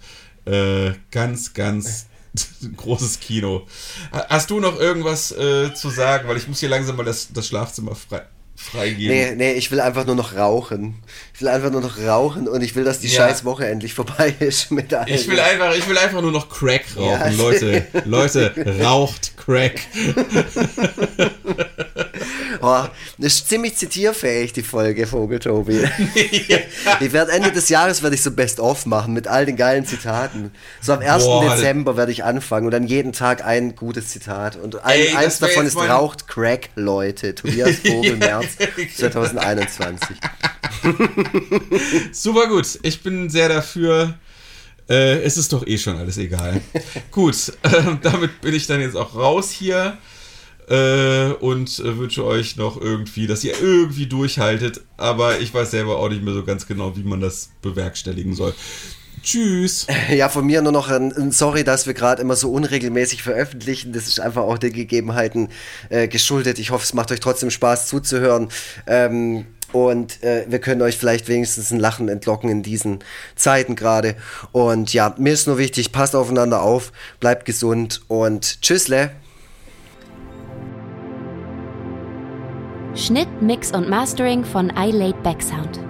Äh, ganz, ganz [laughs] großes Kino. Hast du noch irgendwas äh, zu sagen? Weil ich muss hier langsam mal das, das Schlafzimmer frei, freigeben. Nee, nee, ich will einfach nur noch rauchen. Ich will einfach nur noch rauchen und ich will, dass die ja. scheiß Woche endlich vorbei ist mit allen. Ich will einfach, ich will einfach nur noch Crack rauchen. Ja. Leute, Leute, [laughs] raucht Crack. [laughs] Oh, das ist ziemlich zitierfähig, die Folge, Vogeltobi. [laughs] Ich werde Ende des Jahres werde ich so Best-of machen mit all den geilen Zitaten. So am 1. Boah, Dezember werde ich anfangen und dann jeden Tag ein gutes Zitat. Und ein, Ey, eins davon ist Raucht Crack, Leute. Tobias [laughs] Vogel, März [laughs] 2021. Super gut. Ich bin sehr dafür. Äh, es ist doch eh schon alles egal. gut, äh, damit bin ich dann jetzt auch raus hier äh, und äh, wünsche euch noch irgendwie, dass ihr irgendwie durchhaltet. Aber ich weiß selber auch nicht mehr so ganz genau, wie man das bewerkstelligen soll. Tschüss. [laughs] Ja, von mir nur noch ein, ein Sorry, dass wir gerade immer so unregelmäßig veröffentlichen. Das ist einfach auch den Gegebenheiten äh, geschuldet. Ich hoffe, es macht euch trotzdem Spaß zuzuhören. Ähm, und äh, wir können euch vielleicht wenigstens ein Lachen entlocken in diesen Zeiten gerade. Und ja, mir ist nur wichtig, passt aufeinander auf, bleibt gesund und tschüssle. Schnitt, Mix und Mastering von iLaid Backsound.